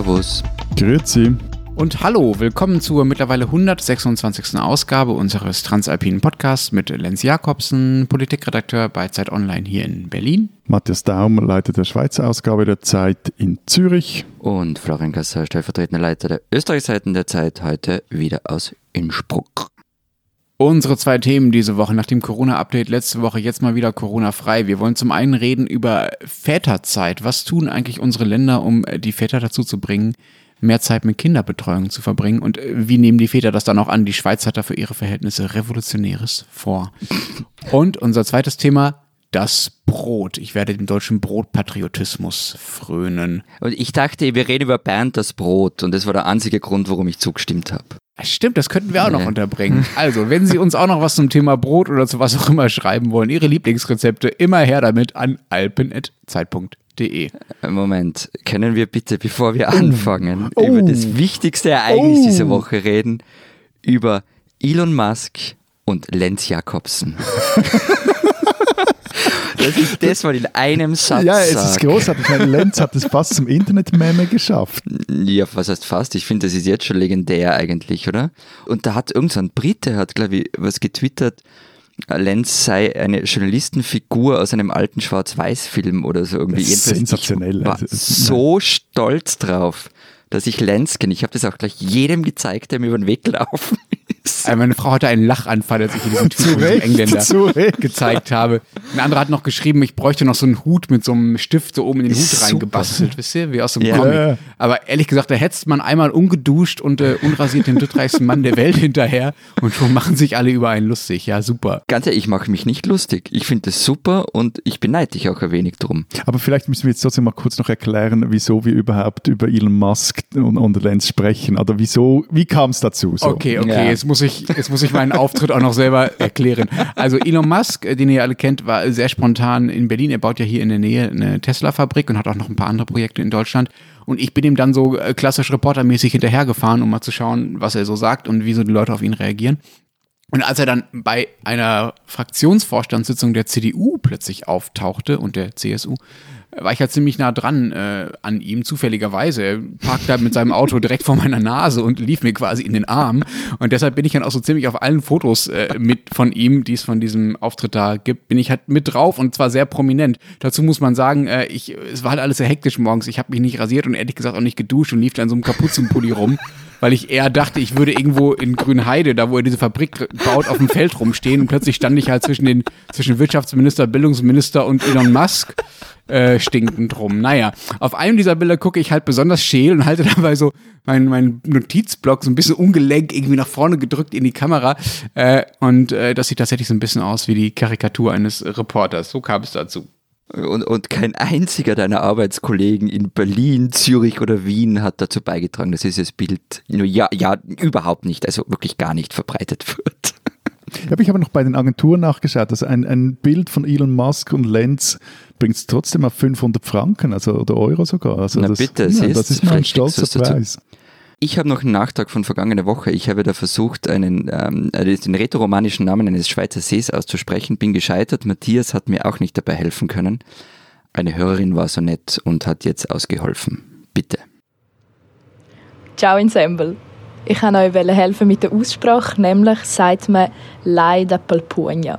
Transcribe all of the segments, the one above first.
Servus. Grüezi. Und hallo, willkommen zur mittlerweile 126. Ausgabe unseres Transalpinen Podcasts mit Lenz Jakobsen, Politikredakteur bei Zeit Online hier in Berlin. Matthias Daum, Leiter der Schweizer Ausgabe der Zeit in Zürich. Und Florian Gasser, stellvertretender Leiter der Österreichseiten der Zeit, heute wieder aus Innsbruck. Unsere zwei Themen diese Woche nach dem Corona-Update letzte Woche jetzt mal wieder Corona-frei. Wir wollen zum einen reden über Väterzeit. Was tun eigentlich unsere Länder, um die Väter dazu zu bringen, mehr Zeit mit Kinderbetreuung zu verbringen? Und wie nehmen die Väter das dann auch an? Die Schweiz hat da für ihre Verhältnisse Revolutionäres vor. Und unser zweites Thema, das Brot. Ich werde dem deutschen Brotpatriotismus frönen. Und ich dachte, wir reden über Bernd das Brot und das war der einzige Grund, warum ich zugestimmt habe. Stimmt, das könnten wir auch noch unterbringen. Also, wenn Sie uns auch noch was zum Thema Brot oder zu was auch immer schreiben wollen, Ihre Lieblingsrezepte, immer her damit an alpen.zeit.de. Äh, Moment, können wir bitte, bevor wir anfangen, über das wichtigste Ereignis Oh. dieser Woche reden, über Elon Musk und Lenz Jakobsen. Dass ich das mal in einem Satz Ja, es ist großartig. Mein Lenz hat es fast zum Internet-Meme geschafft. Ja, was heißt fast? Ich finde, das ist jetzt schon legendär eigentlich, oder? Und da hat irgendein so ein Brite, hat glaube ich was getwittert, Lenz sei eine Journalistenfigur aus einem alten Schwarz-Weiß-Film oder so irgendwie. Das ist sensationell. Ich war Also, so stolz drauf, dass ich Lenz kenne. Ich habe das auch gleich jedem gezeigt, der mir über den Weg gelaufen ist. Also meine Frau hatte einen Lachanfall, als ich ihr diesen Zu von Engländer gezeigt habe. Ein anderer hat noch geschrieben, ich bräuchte noch so einen Hut mit so einem Stift so oben in den Hut Super. reingebastelt, wisst ihr, wie aus so einem Ja. Comic. Aber ehrlich gesagt, da hetzt man einmal ungeduscht und äh, unrasiert den drittreichsten Mann der Welt hinterher und schon machen sich alle über einen lustig. Ja, super. Ganz ehrlich, ich mache mich nicht lustig. Ich finde das super und ich beneide dich auch ein wenig drum. Aber vielleicht müssen wir jetzt trotzdem mal kurz noch erklären, wieso wir überhaupt über Elon Musk und, und Lenz sprechen. Oder wieso, wie kam es dazu? So. Okay, okay, Ja. jetzt muss ich, jetzt muss ich meinen Auftritt auch noch selber erklären. Also Elon Musk, äh, den ihr alle kennt, war sehr spontan in Berlin. Er baut ja hier in der Nähe eine Tesla-Fabrik und hat auch noch ein paar andere Projekte in Deutschland. Und ich bin ihm dann so äh, klassisch reportermäßig hinterhergefahren, um mal zu schauen, was er so sagt und wie so die Leute auf ihn reagieren. Und als er dann bei einer Fraktionsvorstandssitzung der CDU plötzlich auftauchte und der CSU, war ich ja ziemlich nah dran äh, an ihm, zufälligerweise. Er parkte mit seinem Auto direkt vor meiner Nase und lief mir quasi in den Arm. Und deshalb bin ich dann auch so ziemlich auf allen Fotos äh, mit von ihm, die es von diesem Auftritt da gibt, bin ich halt mit drauf und zwar sehr prominent. Dazu muss man sagen, äh, ich, es war halt alles sehr hektisch morgens. Ich habe mich nicht rasiert und ehrlich gesagt auch nicht geduscht und lief dann so einem Kapuzenpulli rum weil ich eher dachte, ich würde irgendwo in Grünheide, da wo er diese Fabrik baut, auf dem Feld rumstehen und plötzlich stand ich halt zwischen den zwischen Wirtschaftsminister, Bildungsminister und Elon Musk äh, stinkend rum. Naja, auf einem dieser Bilder gucke ich halt besonders scheel und halte dabei so meinen mein Notizblock so ein bisschen ungelenk irgendwie nach vorne gedrückt in die Kamera äh, und äh, das sieht tatsächlich so ein bisschen aus wie die Karikatur eines Reporters. So kam es dazu. Und, und kein einziger deiner Arbeitskollegen in Berlin, Zürich oder Wien hat dazu beigetragen, dass dieses Bild nur ja, ja, überhaupt nicht, also wirklich gar nicht verbreitet wird. Ja, aber ich habe noch bei den Agenturen nachgeschaut. Also ein, ein Bild von Elon Musk und Lenz bringt es trotzdem auf 500 Franken also, oder Euro sogar. Also Na das, bitte, ja, siehst, das ist mal ein vielleicht kriegst stolzer du's dazu. Ich habe noch einen Nachtrag von vergangener Woche. Ich habe da versucht, einen, ähm, äh, den rätoromanischen Namen eines Schweizer Sees auszusprechen, bin gescheitert. Matthias hat mir auch nicht dabei helfen können. Eine Hörerin war so nett und hat jetzt ausgeholfen. Bitte. Ciao Ensemble. Ich wollte euch helfen mit der Aussprache, nämlich sagt man Lai da Palpugna.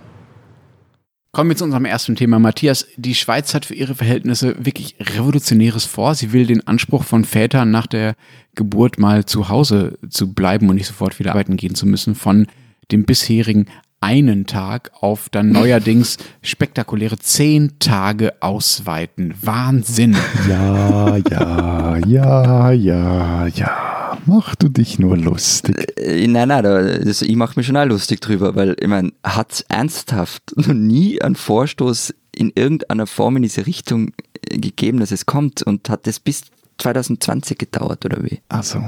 Kommen wir zu unserem ersten Thema. Matthias, die Schweiz hat für ihre Verhältnisse wirklich Revolutionäres vor. Sie will den Anspruch von Vätern nach der Geburt mal zu Hause zu bleiben und nicht sofort wieder arbeiten gehen zu müssen, von dem bisherigen einen Tag auf dann neuerdings spektakuläre zehn Tage ausweiten. Wahnsinn. Ja, ja, ja, ja, ja. Mach du dich nur lustig. Äh, Nein, nein, da- das, ich mache mich schon auch lustig drüber, weil ich meine, hat es ernsthaft noch nie einen Vorstoß in irgendeiner Form in diese Richtung äh, gegeben, dass es kommt und hat das bis 2020 gedauert oder wie? Also,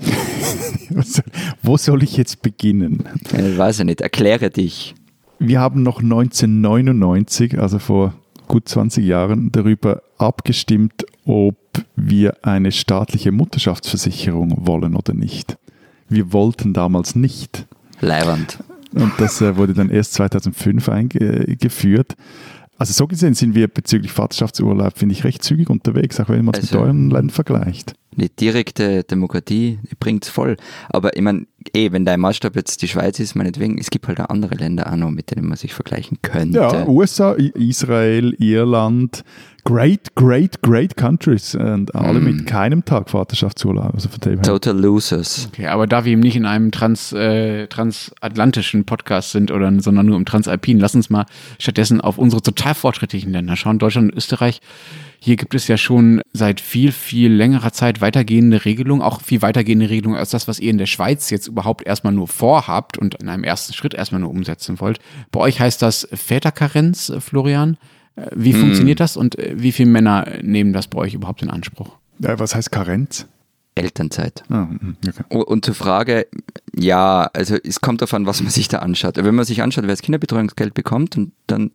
wo soll ich jetzt beginnen? Äh, weiß ich nicht, erkläre dich. Wir haben noch 1999, also vor gut 20 Jahren, darüber abgestimmt, ob wir eine staatliche Mutterschaftsversicherung wollen oder nicht. Wir wollten damals nicht. Leiwand. Und das äh, wurde dann erst 2005 eingeführt. Also so gesehen sind wir bezüglich Vaterschaftsurlaub, finde ich, recht zügig unterwegs, auch wenn man es mit Also- euren Ländern vergleicht. Die direkte Demokratie bringt es voll. Aber ich meine, eh, wenn dein Maßstab jetzt die Schweiz ist, meinetwegen, es gibt halt auch andere Länder auch noch, mit denen man sich vergleichen könnte. Ja, USA, Israel, Irland, great, great, great countries und alle mm. mit keinem Tag Vaterschaftsurlaub. Also von dem Total Losers. Okay, aber da wir eben nicht in einem trans, äh, transatlantischen Podcast sind, oder, sondern nur im Transalpinen, lass uns mal stattdessen auf unsere total fortschrittlichen Länder schauen. Deutschland und Österreich. Hier gibt es ja schon seit viel, viel längerer Zeit weitergehende Regelungen, auch viel weitergehende Regelungen als das, was ihr in der Schweiz jetzt überhaupt erstmal nur vorhabt und in einem ersten Schritt erstmal nur umsetzen wollt. Bei euch heißt das Väterkarenz, Florian. Wie hm. funktioniert das und äh, wie viele Männer nehmen das bei euch überhaupt in Anspruch? Ja, was heißt Karenz? Elternzeit. Oh, okay. Und zur Frage, ja, also es kommt darauf an, was man sich da anschaut. Wenn man sich anschaut, wer das Kinderbetreuungsgeld bekommt, und dann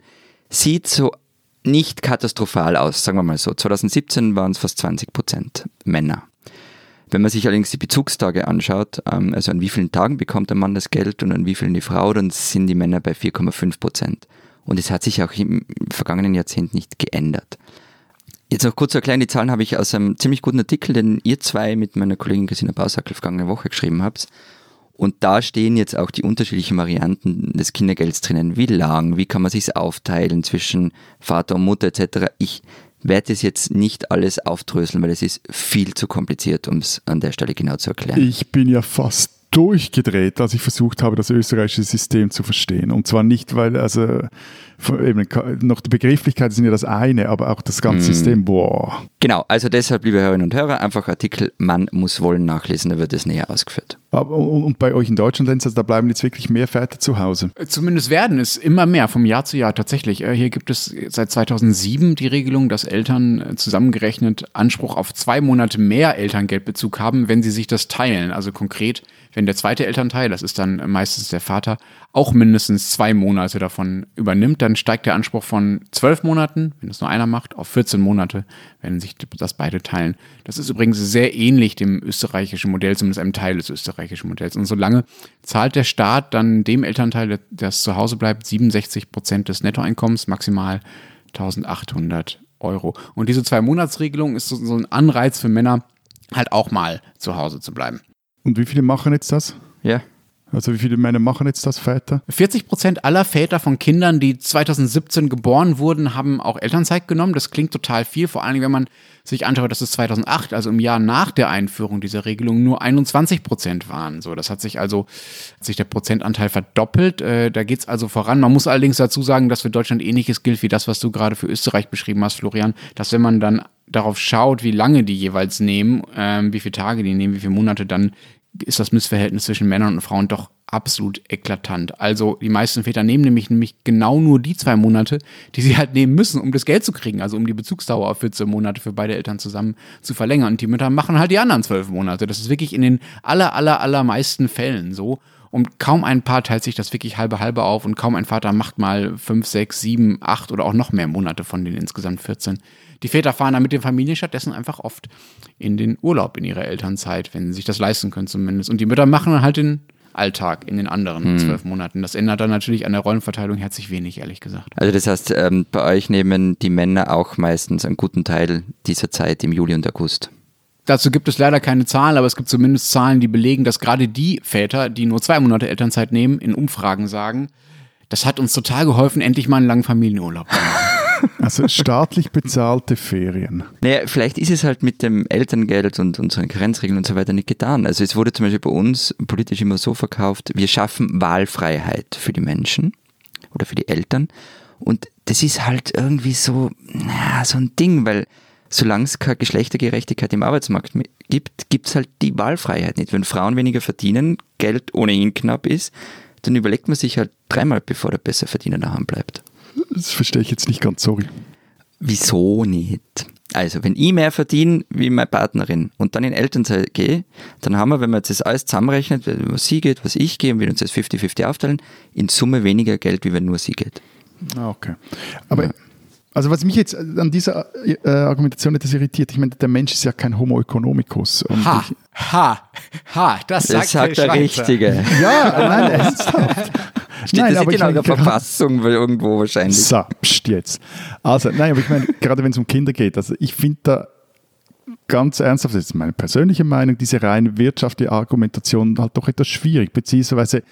sieht so nicht katastrophal aus, sagen wir mal so. 2017 waren es fast 20 Prozent Männer. Wenn man sich allerdings die Bezugstage anschaut, ähm, also an wie vielen Tagen bekommt der Mann das Geld und an wie vielen die Frau, dann sind die Männer bei 4,5 Prozent. Und es hat sich auch im vergangenen Jahrzehnt nicht geändert. Jetzt noch kurz zu erklären, die Zahlen habe ich aus einem ziemlich guten Artikel, den ihr zwei mit meiner Kollegin Christina Bausackel vergangene Woche geschrieben habt. Und da stehen jetzt auch die unterschiedlichen Varianten des Kindergelds drinnen. Wie lang, wie kann man sich aufteilen zwischen Vater und Mutter etc. Ich werde es jetzt nicht alles aufdröseln, weil es ist viel zu kompliziert, um es an der Stelle genau zu erklären. Ich bin ja fast durchgedreht, als ich versucht habe, das österreichische System zu verstehen. Und zwar nicht, weil, also, eben, noch die Begrifflichkeiten sind ja das eine, aber auch das ganze mm. System, boah. Genau, also deshalb, liebe Hörerinnen und Hörer, einfach Artikel Man muss wollen nachlesen, da wird es näher ausgeführt. Aber, und bei euch in Deutschland, also da bleiben jetzt wirklich mehr Väter zu Hause? Äh, zumindest werden es immer mehr, vom Jahr zu Jahr tatsächlich. Äh, hier gibt es seit 2007 die Regelung, dass Eltern äh, zusammengerechnet Anspruch auf zwei Monate mehr Elterngeldbezug haben, wenn sie sich das teilen. Also konkret, wenn der zweite Elternteil, das ist dann meistens der Vater, auch mindestens zwei Monate davon übernimmt, dann steigt der Anspruch von zwölf Monaten, wenn es nur einer macht, auf 14 Monate, wenn sich das beide teilen. Das ist übrigens sehr ähnlich dem österreichischen Modell, zumindest einem Teil des österreichischen Modells. Und solange zahlt der Staat dann dem Elternteil, der zu Hause bleibt, 67 Prozent des Nettoeinkommens, maximal 1800 Euro. Und diese Zwei-Monats-Regelung ist so, ein Anreiz für Männer, halt auch mal zu Hause zu bleiben. Und wie viele machen jetzt das? Ja. Also wie viele Männer machen jetzt das Väter? 40 Prozent aller Väter von Kindern, die 2017 geboren wurden, haben auch Elternzeit genommen. Das klingt total viel, vor allem wenn man sich anschaut, dass es 2008, also im Jahr nach der Einführung dieser Regelung, nur 21 Prozent waren. So, das hat sich also hat sich der Prozentanteil verdoppelt. Äh, da geht es also voran. Man muss allerdings dazu sagen, dass für Deutschland ähnliches gilt wie das, was du gerade für Österreich beschrieben hast, Florian, dass wenn man dann darauf schaut, wie lange die jeweils nehmen, äh, wie viele Tage die nehmen, wie viele Monate, dann ist das Missverhältnis zwischen Männern und Frauen doch absolut eklatant. Also die meisten Väter nehmen nämlich, nämlich genau nur die zwei Monate, die sie halt nehmen müssen, um das Geld zu kriegen, also um die Bezugsdauer auf 14 Monate für beide Eltern zusammen zu verlängern. Und die Mütter machen halt die anderen zwölf Monate. Das ist wirklich in den aller, aller, allermeisten Fällen so. Und kaum ein Paar teilt sich das wirklich halbe halbe auf und kaum ein Vater macht mal fünf, sechs, sieben, acht oder auch noch mehr Monate von den insgesamt 14. Die Väter fahren dann mit den Familien stattdessen einfach oft in den Urlaub in ihrer Elternzeit, wenn sie sich das leisten können zumindest. Und die Mütter machen halt den Alltag in den anderen hm. zwölf Monaten. Das ändert dann natürlich an der Rollenverteilung herzlich wenig, ehrlich gesagt. Also das heißt, ähm, bei euch nehmen die Männer auch meistens einen guten Teil dieser Zeit im Juli und August. Dazu gibt es leider keine Zahlen, aber es gibt zumindest Zahlen, die belegen, dass gerade die Väter, die nur zwei Monate Elternzeit nehmen, in Umfragen sagen, das hat uns total geholfen, endlich mal einen langen Familienurlaub zu machen. Also staatlich bezahlte Ferien. Naja, vielleicht ist es halt mit dem Elterngeld und unseren Grenzregeln und so weiter nicht getan. Also es wurde zum Beispiel bei uns politisch immer so verkauft, wir schaffen Wahlfreiheit für die Menschen oder für die Eltern. Und das ist halt irgendwie so, na, so ein Ding, weil solange es keine Geschlechtergerechtigkeit im Arbeitsmarkt gibt, gibt es halt die Wahlfreiheit nicht. Wenn Frauen weniger verdienen, Geld ohnehin knapp ist, dann überlegt man sich halt dreimal, bevor der Besserverdiener daheim bleibt. Das verstehe ich jetzt nicht ganz, sorry. Wieso nicht? Also, wenn ich mehr verdiene wie meine Partnerin und dann in Elternzeit gehe, dann haben wir, wenn man jetzt das alles zusammenrechnet, was sie geht, was ich gehe und wir uns das 50-50 aufteilen, in Summe weniger Geld, wie wenn nur sie geht. Ah, okay. Aber ja. Also was mich jetzt an dieser äh, Argumentation etwas irritiert, ich meine, der Mensch ist ja kein Homo economicus. ha, ich, ha, ha, das sagt, das sagt der, der Richtige. Ja, nein, ernsthaft. Steht nein, das aber genau in der Verfassung irgendwo wahrscheinlich. So, pst jetzt. Also, nein, aber ich meine, gerade wenn es um Kinder geht, also ich finde da ganz ernsthaft, das ist meine persönliche Meinung, diese rein wirtschaftliche Argumentation halt doch etwas schwierig, beziehungsweise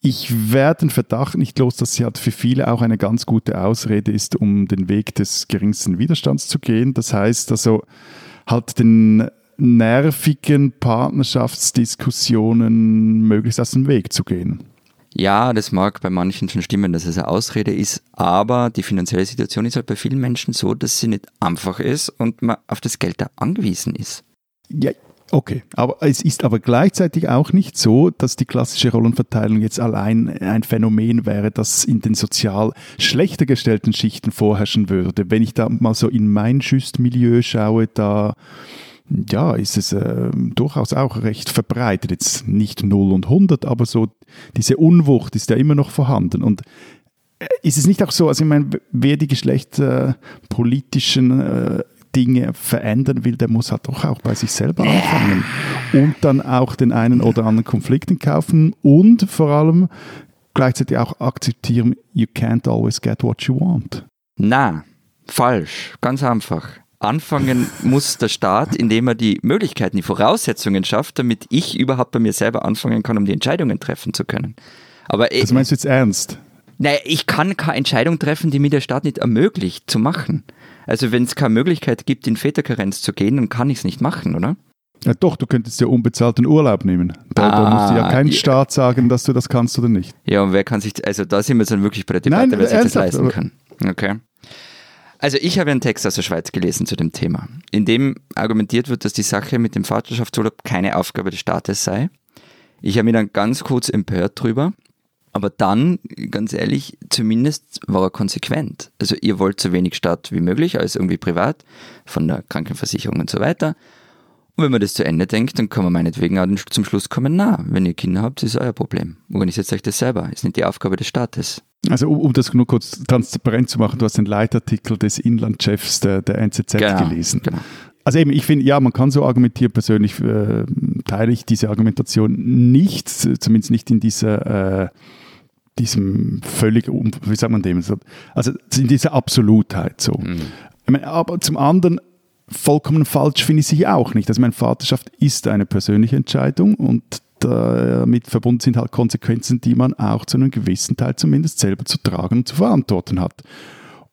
ich werde den Verdacht nicht los, dass sie halt für viele auch eine ganz gute Ausrede ist, um den Weg des geringsten Widerstands zu gehen. Das heißt also halt den nervigen Partnerschaftsdiskussionen möglichst aus dem Weg zu gehen. Ja, das mag bei manchen schon stimmen, dass es eine Ausrede ist, aber die finanzielle Situation ist halt bei vielen Menschen so, dass sie nicht einfach ist und man auf das Geld da angewiesen ist. Ja, Okay, aber es ist aber gleichzeitig auch nicht so, dass die klassische Rollenverteilung jetzt allein ein Phänomen wäre, das in den sozial schlechter gestellten Schichten vorherrschen würde. Wenn ich da mal so in mein Schüstmilieu schaue, da ja, ist es äh, durchaus auch recht verbreitet. Jetzt nicht 0 und 100, aber so diese Unwucht ist ja immer noch vorhanden. Und äh, ist es nicht auch so, also ich meine, wer die geschlechterpolitischen äh, Dinge verändern will, der muss halt doch auch bei sich selber anfangen und dann auch den einen oder anderen Konflikt in kaufen und vor allem gleichzeitig auch akzeptieren, you can't always get what you want. Na, falsch, ganz einfach. Anfangen muss der Staat, indem er die Möglichkeiten, die Voraussetzungen schafft, damit ich überhaupt bei mir selber anfangen kann, um die Entscheidungen treffen zu können. Aber das meinst du jetzt ernst? Naja, ich kann keine Entscheidung treffen, die mir der Staat nicht ermöglicht zu machen. Also wenn es keine Möglichkeit gibt, in Väterkarenz zu gehen, dann kann ich es nicht machen, oder? Ja, doch, du könntest ja unbezahlten Urlaub nehmen. Da, ah, da muss ja kein ja. Staat sagen, dass du das kannst oder nicht. Ja, und wer kann sich, also da sind wir dann wirklich bei der Debatte, Nein, wer sich das leisten kann. Okay. Also ich habe einen Text aus der Schweiz gelesen zu dem Thema, in dem argumentiert wird, dass die Sache mit dem Vaterschaftsurlaub keine Aufgabe des Staates sei. Ich habe mich dann ganz kurz empört drüber aber dann, ganz ehrlich, zumindest war er konsequent. Also ihr wollt so wenig Staat wie möglich, als irgendwie privat, von der Krankenversicherung und so weiter. Und wenn man das zu Ende denkt, dann kann man meinetwegen auch zum Schluss kommen, na, wenn ihr Kinder habt, ist euer Problem. Organisiert euch das selber. Ist nicht die Aufgabe des Staates. Also um, das nur kurz transparent zu machen, du hast den Leitartikel des Inlandchefs der, der NZZ genau, gelesen. Genau. Also eben, ich finde, ja, man kann so argumentieren, persönlich äh, teile ich diese Argumentation nicht, zumindest nicht in dieser äh, diesem völlig, wie sagt man dem, also in dieser Absolutheit so. Mhm. aber zum anderen, vollkommen falsch finde ich sie auch nicht. Also meine Vaterschaft ist eine persönliche Entscheidung und damit verbunden sind halt Konsequenzen, die man auch zu einem gewissen Teil zumindest selber zu tragen und zu verantworten hat.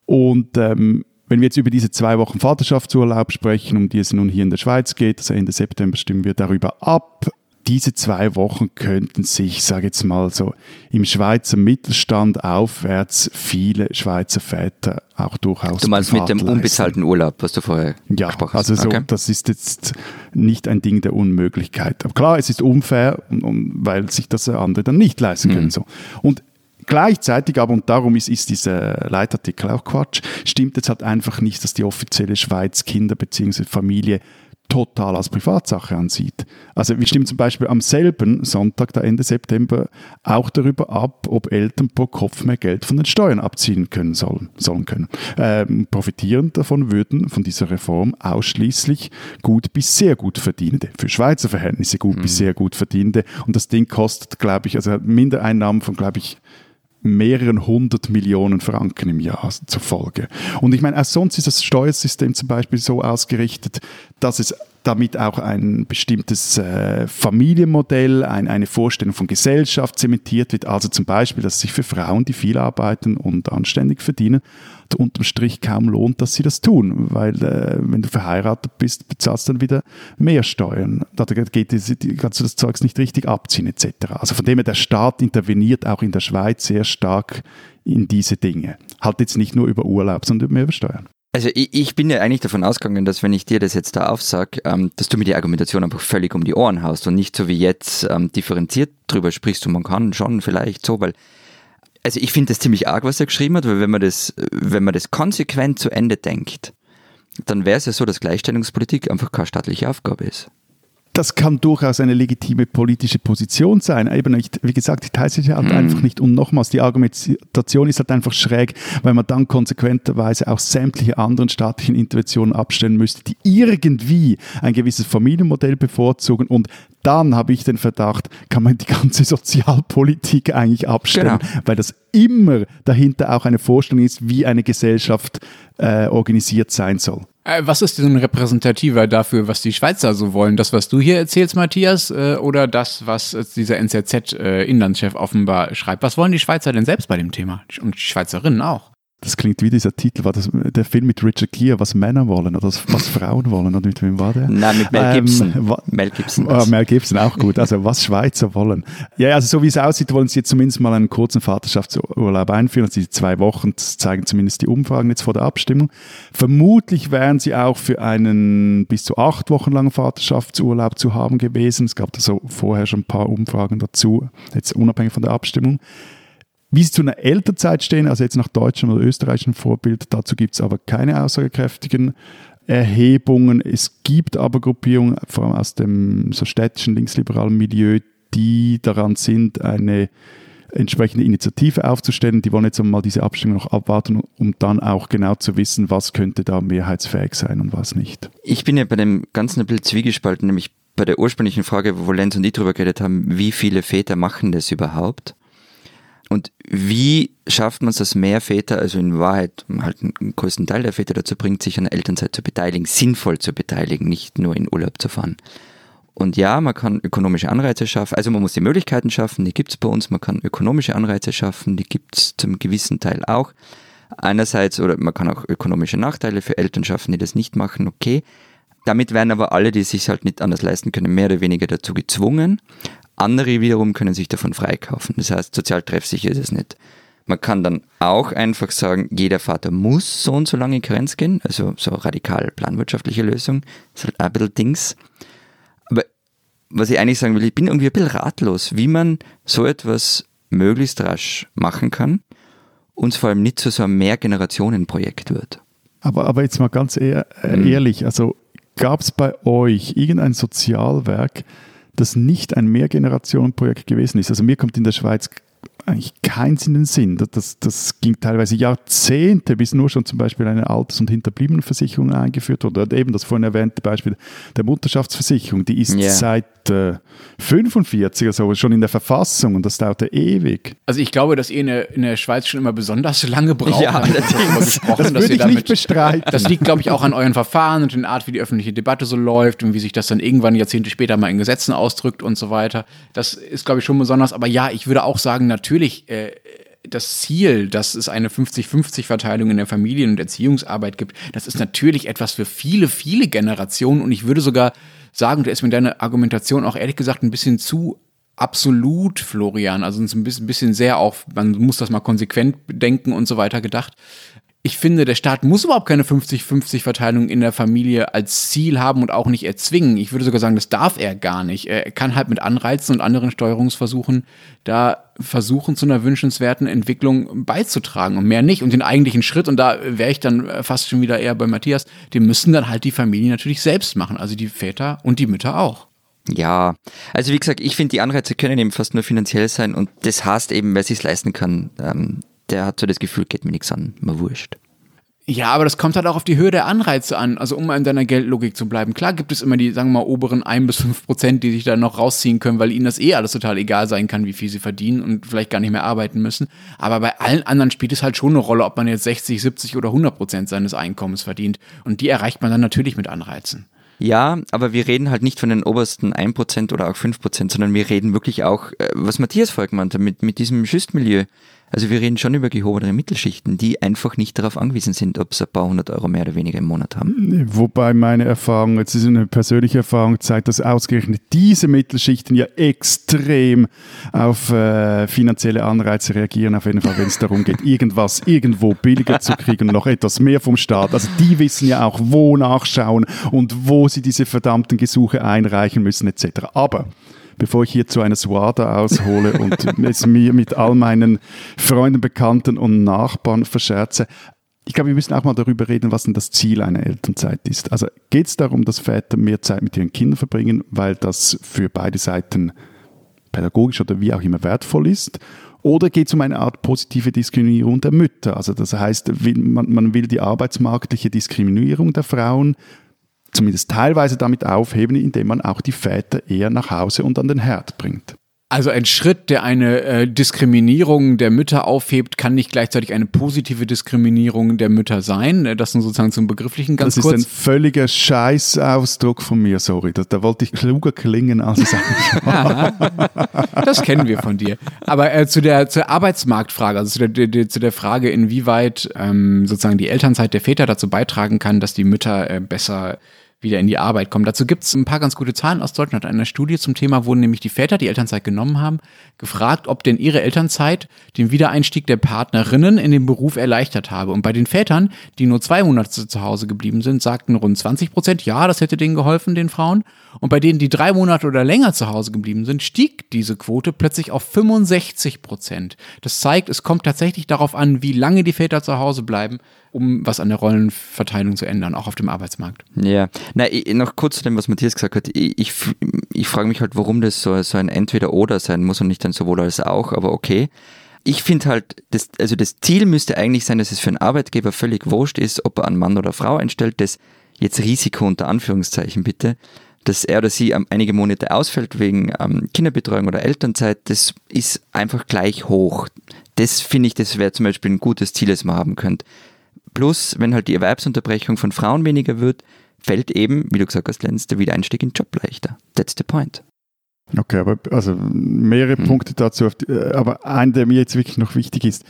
Und ähm, wenn wir jetzt über diese zwei Wochen Vaterschaftsurlaub sprechen, um die es nun hier in der Schweiz geht, also Ende September stimmen wir darüber ab, diese zwei Wochen könnten sich, sage jetzt mal so, im Schweizer Mittelstand aufwärts viele Schweizer Väter auch durchaus. Du meinst mit dem leisten. unbezahlten Urlaub, was du vorher ja, gesprochen hast? Also so, okay. das ist jetzt nicht ein Ding der Unmöglichkeit. Aber klar, es ist unfair, weil sich das andere dann nicht leisten können. Mhm. So. Und Gleichzeitig aber, und darum ist, ist dieser Leitartikel auch Quatsch, stimmt jetzt halt einfach nicht, dass die offizielle Schweiz Kinder bzw. Familie total als Privatsache ansieht. Also wir stimmen zum Beispiel am selben Sonntag, da Ende September, auch darüber ab, ob Eltern pro Kopf mehr Geld von den Steuern abziehen können sollen, sollen können. Ähm, profitieren davon würden von dieser Reform ausschließlich gut bis sehr gut Verdienende. Für Schweizer Verhältnisse gut mhm. bis sehr gut Verdienende. Und das Ding kostet, glaube ich, also Mindereinnahmen von, glaube ich, mehreren hundert Millionen Franken im Jahr zur Folge. Und ich meine, auch sonst ist das Steuersystem zum Beispiel so ausgerichtet, dass es damit auch ein bestimmtes äh, Familienmodell, ein, eine Vorstellung von Gesellschaft zementiert wird. Also zum Beispiel, dass sich für Frauen, die viel arbeiten und anständig verdienen, unterm Strich kaum lohnt, dass sie das tun, weil äh, wenn du verheiratet bist, bezahlst du dann wieder mehr Steuern. Da geht, kannst du das Zeugs nicht richtig abziehen etc. Also von dem her, der Staat interveniert auch in der Schweiz sehr stark in diese Dinge. Halt jetzt nicht nur über Urlaub, sondern über Steuern. Also ich, ich, bin ja eigentlich davon ausgegangen, dass wenn ich dir das jetzt da aufsag, ähm, dass du mir die Argumentation einfach völlig um die Ohren haust und nicht so wie jetzt ähm, differenziert drüber sprichst und man kann schon vielleicht so, weil also ich finde das ziemlich arg, was er geschrieben hat, weil wenn man das, wenn man das konsequent zu Ende denkt, dann wäre es ja so, dass Gleichstellungspolitik einfach keine staatliche Aufgabe ist das kann durchaus eine legitime politische Position sein. Eben, ich, wie gesagt, ich teile sie halt mhm. einfach nicht. Und nochmals, die Argumentation ist halt einfach schräg, weil man dann konsequenterweise auch sämtliche anderen staatlichen Interventionen abstellen müsste, die irgendwie ein gewisses Familienmodell bevorzugen. Und dann habe ich den Verdacht, kann man die ganze Sozialpolitik eigentlich abstellen, genau. weil das immer dahinter auch eine Vorstellung ist, wie eine Gesellschaft äh, organisiert sein soll. Äh, was ist denn repräsentativer dafür, was die Schweizer so wollen? Das, was du hier erzählst, Matthias, äh, oder das, was dieser NZZ-Inlandschef äh, offenbar schreibt? Was wollen die Schweizer denn selbst bei dem Thema? Und die Schweizerinnen auch? Das klingt wie dieser Titel, war das der Film mit Richard Gere, was Männer wollen oder was Frauen wollen, oder mit wem war der? Nein, mit Mel Gibson. Ähm, Mel Gibson. Oh, Mel Gibson, auch gut. Also was Schweizer wollen. Ja, also so wie es aussieht, wollen sie jetzt zumindest mal einen kurzen Vaterschaftsurlaub einführen. Also die zwei Wochen, zeigen zumindest die Umfragen jetzt vor der Abstimmung. Vermutlich wären sie auch für einen bis zu acht Wochen langen Vaterschaftsurlaub zu haben gewesen. Es gab da so vorher schon ein paar Umfragen dazu, jetzt unabhängig von der Abstimmung. Wie sie zu einer Elternzeit stehen, also jetzt nach deutschem oder österreichischem Vorbild, dazu gibt es aber keine aussagekräftigen Erhebungen. Es gibt aber Gruppierungen, vor allem aus dem so städtischen linksliberalen Milieu, die daran sind, eine entsprechende Initiative aufzustellen. Die wollen jetzt einmal diese Abstimmung noch abwarten, um dann auch genau zu wissen, was könnte da mehrheitsfähig sein und was nicht. Ich bin ja bei dem Ganzen ein bisschen zwiegespalten, nämlich bei der ursprünglichen Frage, wo Lenz und ich drüber geredet haben, wie viele Väter machen das überhaupt? Und wie schafft man es, dass mehr Väter, also in Wahrheit halt einen größten Teil der Väter dazu bringt, sich an der Elternzeit zu beteiligen, sinnvoll zu beteiligen, nicht nur in Urlaub zu fahren. Und ja, man kann ökonomische Anreize schaffen, also man muss die Möglichkeiten schaffen, die gibt es bei uns, man kann ökonomische Anreize schaffen, die gibt es zum gewissen Teil auch. Einerseits, oder man kann auch ökonomische Nachteile für Eltern schaffen, die das nicht machen, okay. Damit werden aber alle, die es sich halt nicht anders leisten können, mehr oder weniger dazu gezwungen. Andere wiederum können sich davon freikaufen. Das heißt, sozial treffsicher ist es nicht. Man kann dann auch einfach sagen, jeder Vater muss so und so lange in Karenz gehen, also so radikal planwirtschaftliche Lösung, das ist halt ein bisschen Dings. Aber was ich eigentlich sagen will, ich bin irgendwie ein bisschen ratlos, wie man so etwas möglichst rasch machen kann und es vor allem nicht zu so einem Mehrgenerationenprojekt wird. Aber, aber jetzt mal ganz ehr, äh, mhm. ehrlich, also gab es bei euch irgendein Sozialwerk, das nicht ein Mehrgenerationenprojekt gewesen ist. Also mir kommt in der Schweiz eigentlich keins in den Sinn. Das, das ging teilweise Jahrzehnte, bis nur schon zum Beispiel eine Alters- und Hinterbliebenenversicherung eingeführt wurde. Oder eben das vorhin erwähnte Beispiel der Mutterschaftsversicherung, die ist yeah. seit äh, 45 also schon in der Verfassung und das dauerte ewig. Also ich glaube, dass ihr in der, in der Schweiz schon immer besonders lange braucht. Ja, das, das würde ich damit, nicht bestreiten. Das liegt, glaube ich, auch an euren Verfahren und der Art, wie die öffentliche Debatte so läuft und wie sich das dann irgendwann Jahrzehnte später mal in Gesetzen ausdrückt und so weiter. Das ist, glaube ich, schon besonders. Aber ja, ich würde auch sagen, natürlich äh, das Ziel, dass es eine 50-50-Verteilung in der Familien- und Erziehungsarbeit gibt, das ist natürlich etwas für viele, viele Generationen. Und ich würde sogar sagen, du ist mir deine Argumentation auch ehrlich gesagt ein bisschen zu absolut, Florian. Also ein bisschen sehr auch, man muss das mal konsequent denken und so weiter gedacht ich finde, der Staat muss überhaupt keine 50-50-Verteilung in der Familie als Ziel haben und auch nicht erzwingen. Ich würde sogar sagen, das darf er gar nicht. Er kann halt mit Anreizen und anderen Steuerungsversuchen da versuchen, zu einer wünschenswerten Entwicklung beizutragen und mehr nicht. Und den eigentlichen Schritt, und da wäre ich dann fast schon wieder eher bei Matthias, den müssen dann halt die Familien natürlich selbst machen. Also die Väter und die Mütter auch. Ja, also wie gesagt, ich finde, die Anreize können eben fast nur finanziell sein und das heißt eben, wer sich leisten kann, ähm, der hat so das Gefühl, geht mir nichts an, mir wurscht. Ja, aber das kommt halt auch auf die Höhe der Anreize an. Also um in deiner Geldlogik zu bleiben. Klar gibt es immer die, sagen wir mal, oberen ein bis fünf Prozent, die sich da noch rausziehen können, weil ihnen das eh alles total egal sein kann, wie viel sie verdienen und vielleicht gar nicht mehr arbeiten müssen. Aber bei allen anderen spielt es halt schon eine Rolle, ob man jetzt 60, 70 oder 100 Prozent seines Einkommens verdient. Und die erreicht man dann natürlich mit Anreizen. Ja, aber wir reden halt nicht von den obersten 1% oder auch 5%, sondern wir reden wirklich auch, äh, was Matthias gemeint hat, mit, mit diesem Schüstmilieu. Also wir reden schon über gehobene Mittelschichten, die einfach nicht darauf angewiesen sind, ob sie ein paar hundert Euro mehr oder weniger im Monat haben. Wobei meine Erfahrung, jetzt ist eine persönliche Erfahrung, zeigt, dass ausgerechnet diese Mittelschichten ja extrem auf äh, finanzielle Anreize reagieren, auf jeden Fall, wenn es darum geht, irgendwas irgendwo billiger zu kriegen, noch etwas mehr vom Staat. Also die wissen ja auch, wo nachschauen und wo sie diese verdammten Gesuche einreichen müssen etc. Aber bevor ich hier zu einer Suada aushole und es mir mit all meinen Freunden, Bekannten und Nachbarn verscherze. Ich glaube, wir müssen auch mal darüber reden, was denn das Ziel einer Elternzeit ist. Also geht es darum, dass Väter mehr Zeit mit ihren Kindern verbringen, weil das für beide Seiten pädagogisch oder wie auch immer wertvoll ist? Oder geht es um eine Art positive Diskriminierung der Mütter? Also das heißt, man, man will die arbeitsmarktliche Diskriminierung der Frauen zumindest teilweise damit aufheben, indem man auch die Väter eher nach Hause und an den Herd bringt. Also ein Schritt, der eine äh, Diskriminierung der Mütter aufhebt, kann nicht gleichzeitig eine positive Diskriminierung der Mütter sein. Äh, Das sind sozusagen zum Begrifflichen ganz Das ist kurz. ein völliger Scheißausdruck von mir, sorry. Da, da wollte ich kluger klingen, als es eigentlich war. Das kennen wir von dir. Aber äh, zu der zur Arbeitsmarktfrage, also zu der, der, der, zu der Frage, inwieweit ähm, sozusagen die Elternzeit der Väter dazu beitragen kann, dass die Mütter äh, besser wieder in die Arbeit kommen. Dazu gibt es ein paar ganz gute Zahlen aus Deutschland. In Studie zum Thema wurden nämlich die Väter, die Elternzeit genommen haben, gefragt, ob denn ihre Elternzeit den Wiedereinstieg der Partnerinnen in den Beruf erleichtert habe. Und bei den Vätern, die nur zwei Monate zu Hause geblieben sind, sagten rund 20 Prozent, ja, das hätte denen geholfen, den Frauen. Und bei denen, die drei Monate oder länger zu Hause geblieben sind, stieg diese Quote plötzlich auf 65 Prozent. Das zeigt, es kommt tatsächlich darauf an, wie lange die Väter zu Hause bleiben, um was an der Rollenverteilung zu ändern, auch auf dem Arbeitsmarkt. Ja, na, ich, noch kurz zu dem, was Matthias gesagt hat. Ich, ich, ich frage mich halt, warum das so, so ein Entweder-Oder sein muss und nicht ein sowohl als auch, aber okay. Ich finde halt, das, also das Ziel müsste eigentlich sein, dass es für einen Arbeitgeber völlig wurscht ist, ob er einen Mann oder Frau einstellt, das jetzt Risiko unter Anführungszeichen bitte, dass er oder sie einige Monate ausfällt wegen ähm, Kinderbetreuung oder Elternzeit, das ist einfach gleich hoch. Das finde ich, das wäre zum Beispiel ein gutes Ziel, das man haben könnte. Plus, wenn halt die Erwerbsunterbrechung von Frauen weniger wird, fällt eben, wie du gesagt hast, Lenz, der Wiedereinstieg in den Job leichter. That's the point. Okay, aber also mehrere Hm. Punkte dazu. äh, Aber ein, der mir jetzt wirklich noch wichtig ist.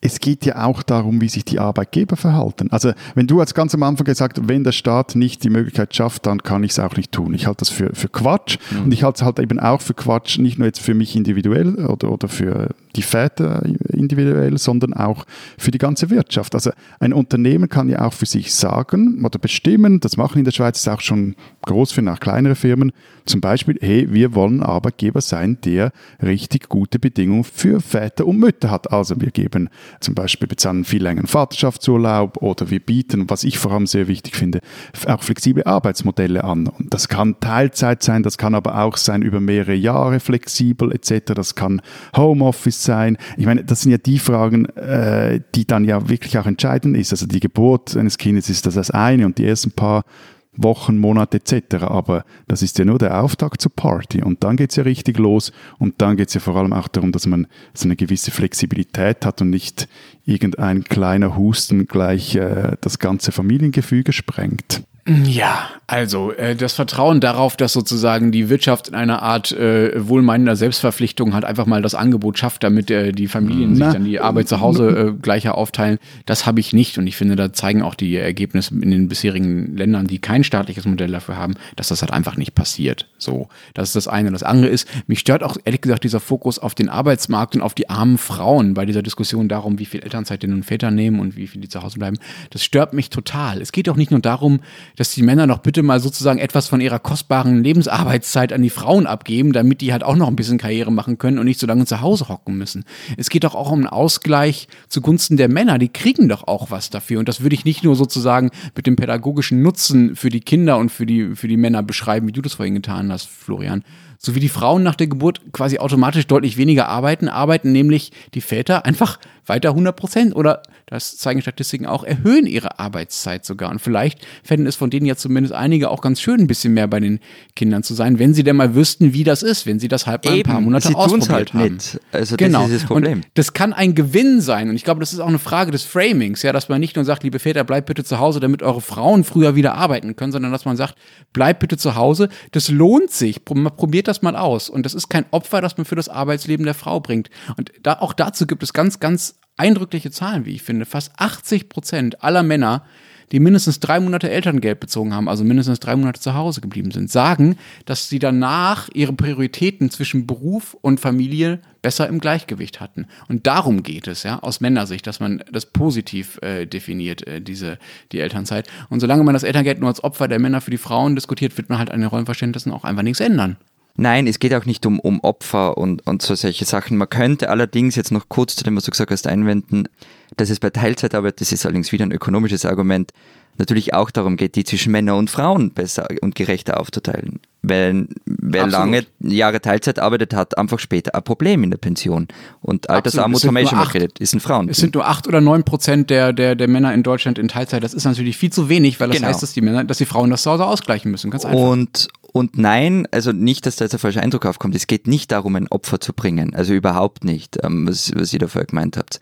Es geht ja auch darum, wie sich die Arbeitgeber verhalten. Also wenn du als ganz am Anfang gesagt hast, wenn der Staat nicht die Möglichkeit schafft, dann kann ich es auch nicht tun. Ich halte das für, für Quatsch und ich halte es halt eben auch für Quatsch, nicht nur jetzt für mich individuell oder, oder für die Väter individuell, sondern auch für die ganze Wirtschaft. Also ein Unternehmen kann ja auch für sich sagen oder bestimmen, das machen in der Schweiz ist auch schon groß für auch kleinere Firmen, zum Beispiel, hey, wir wollen Arbeitgeber sein, der richtig gute Bedingungen für Väter und Mütter hat. Also wir geben zum Beispiel bezahlen viel längeren Vaterschaftsurlaub oder wir bieten, was ich vor allem sehr wichtig finde, auch flexible Arbeitsmodelle an. Und das kann Teilzeit sein, das kann aber auch sein über mehrere Jahre flexibel etc. Das kann Homeoffice sein. Ich meine, das sind ja die Fragen, äh, die dann ja wirklich auch entscheidend ist. Also die Geburt eines Kindes ist das das eine und die ersten paar Wochen, Monate etc. Aber das ist ja nur der Auftakt zur Party. Und dann geht's ja richtig los. Und dann geht's ja vor allem auch darum, dass man so eine gewisse Flexibilität hat und nicht irgendein kleiner Husten gleich äh, das ganze Familiengefüge sprengt. Ja, also äh, das Vertrauen darauf, dass sozusagen die Wirtschaft in einer Art äh, wohlmeinender Selbstverpflichtung halt einfach mal das Angebot schafft, damit äh, die Familien Na, sich dann die Arbeit zu Hause äh, gleicher aufteilen, das habe ich nicht. Und ich finde, da zeigen auch die Ergebnisse in den bisherigen Ländern, die kein staatliches Modell dafür haben, dass das halt einfach nicht passiert. So, das ist das eine. Das andere ist, mich stört auch ehrlich gesagt dieser Fokus auf den Arbeitsmarkt und auf die armen Frauen bei dieser Diskussion darum, wie viel Elternzeit denn nun Väter nehmen und wie viel die zu Hause bleiben. Das stört mich total. Es geht auch nicht nur darum, dass die Männer doch bitte mal sozusagen etwas von ihrer kostbaren Lebensarbeitszeit an die Frauen abgeben, damit die halt auch noch ein bisschen Karriere machen können und nicht so lange zu Hause hocken müssen. Es geht doch auch um einen Ausgleich zugunsten der Männer. Die kriegen doch auch was dafür. Und das würde ich nicht nur sozusagen mit dem pädagogischen Nutzen für die Kinder und für die, für die Männer beschreiben, wie du das vorhin getan hast, Florian. So wie die Frauen nach der Geburt quasi automatisch deutlich weniger arbeiten, arbeiten nämlich die Väter einfach weiter 100 Prozent oder, das zeigen Statistiken auch, erhöhen ihre Arbeitszeit sogar. Und vielleicht fänden es von denen ja zumindest einige auch ganz schön, ein bisschen mehr bei den Kindern zu sein, wenn sie denn mal wüssten, wie das ist, wenn sie das halt mal ein paar Monate sie ausprobiert halt haben. nicht. Also Genau. das ist das Problem. Und das kann ein Gewinn sein. Und ich glaube, das ist auch eine Frage des Framings, ja, dass man nicht nur sagt, liebe Väter, bleibt bitte zu Hause, damit eure Frauen früher wieder arbeiten können, sondern dass man sagt, bleibt bitte zu Hause. Das lohnt sich. Pro- man Probiert das mal aus. Und das ist kein Opfer, das man für das Arbeitsleben der Frau bringt. Und da, auch dazu gibt es ganz, ganz eindrückliche Zahlen, wie ich finde. Fast 80 Prozent aller Männer die mindestens drei Monate Elterngeld bezogen haben, also mindestens drei Monate zu Hause geblieben sind, sagen, dass sie danach ihre Prioritäten zwischen Beruf und Familie besser im Gleichgewicht hatten. Und darum geht es, ja, aus Männersicht, dass man das positiv äh, definiert, äh, diese, die Elternzeit. Und solange man das Elterngeld nur als Opfer der Männer für die Frauen diskutiert, wird man halt an den Rollenverständnissen auch einfach nichts ändern. Nein, es geht auch nicht um, um Opfer und, und so solche Sachen. Man könnte allerdings jetzt noch kurz zu dem, was du gesagt hast, einwenden, dass es bei Teilzeitarbeit, das ist allerdings wieder ein ökonomisches Argument, natürlich auch darum geht, die zwischen Männern und Frauen besser und gerechter aufzuteilen. Weil wer Absolut. lange Jahre Teilzeit arbeitet, hat einfach später ein Problem in der Pension. Und Altersarmut haben wir eh schon mal geredet, ist ein Frauen. Es sind nur acht oder neun Prozent der, der, der Männer in Deutschland in Teilzeit. Das ist natürlich viel zu wenig, weil das Genau. heißt, dass die Männer, dass die Frauen das zu Hause ausgleichen müssen. Ganz einfach. Und, Und nein, also nicht, dass da jetzt ein falscher Eindruck aufkommt. Es geht nicht darum, ein Opfer zu bringen. Also überhaupt nicht, ähm, was, was ihr da vorher gemeint habt.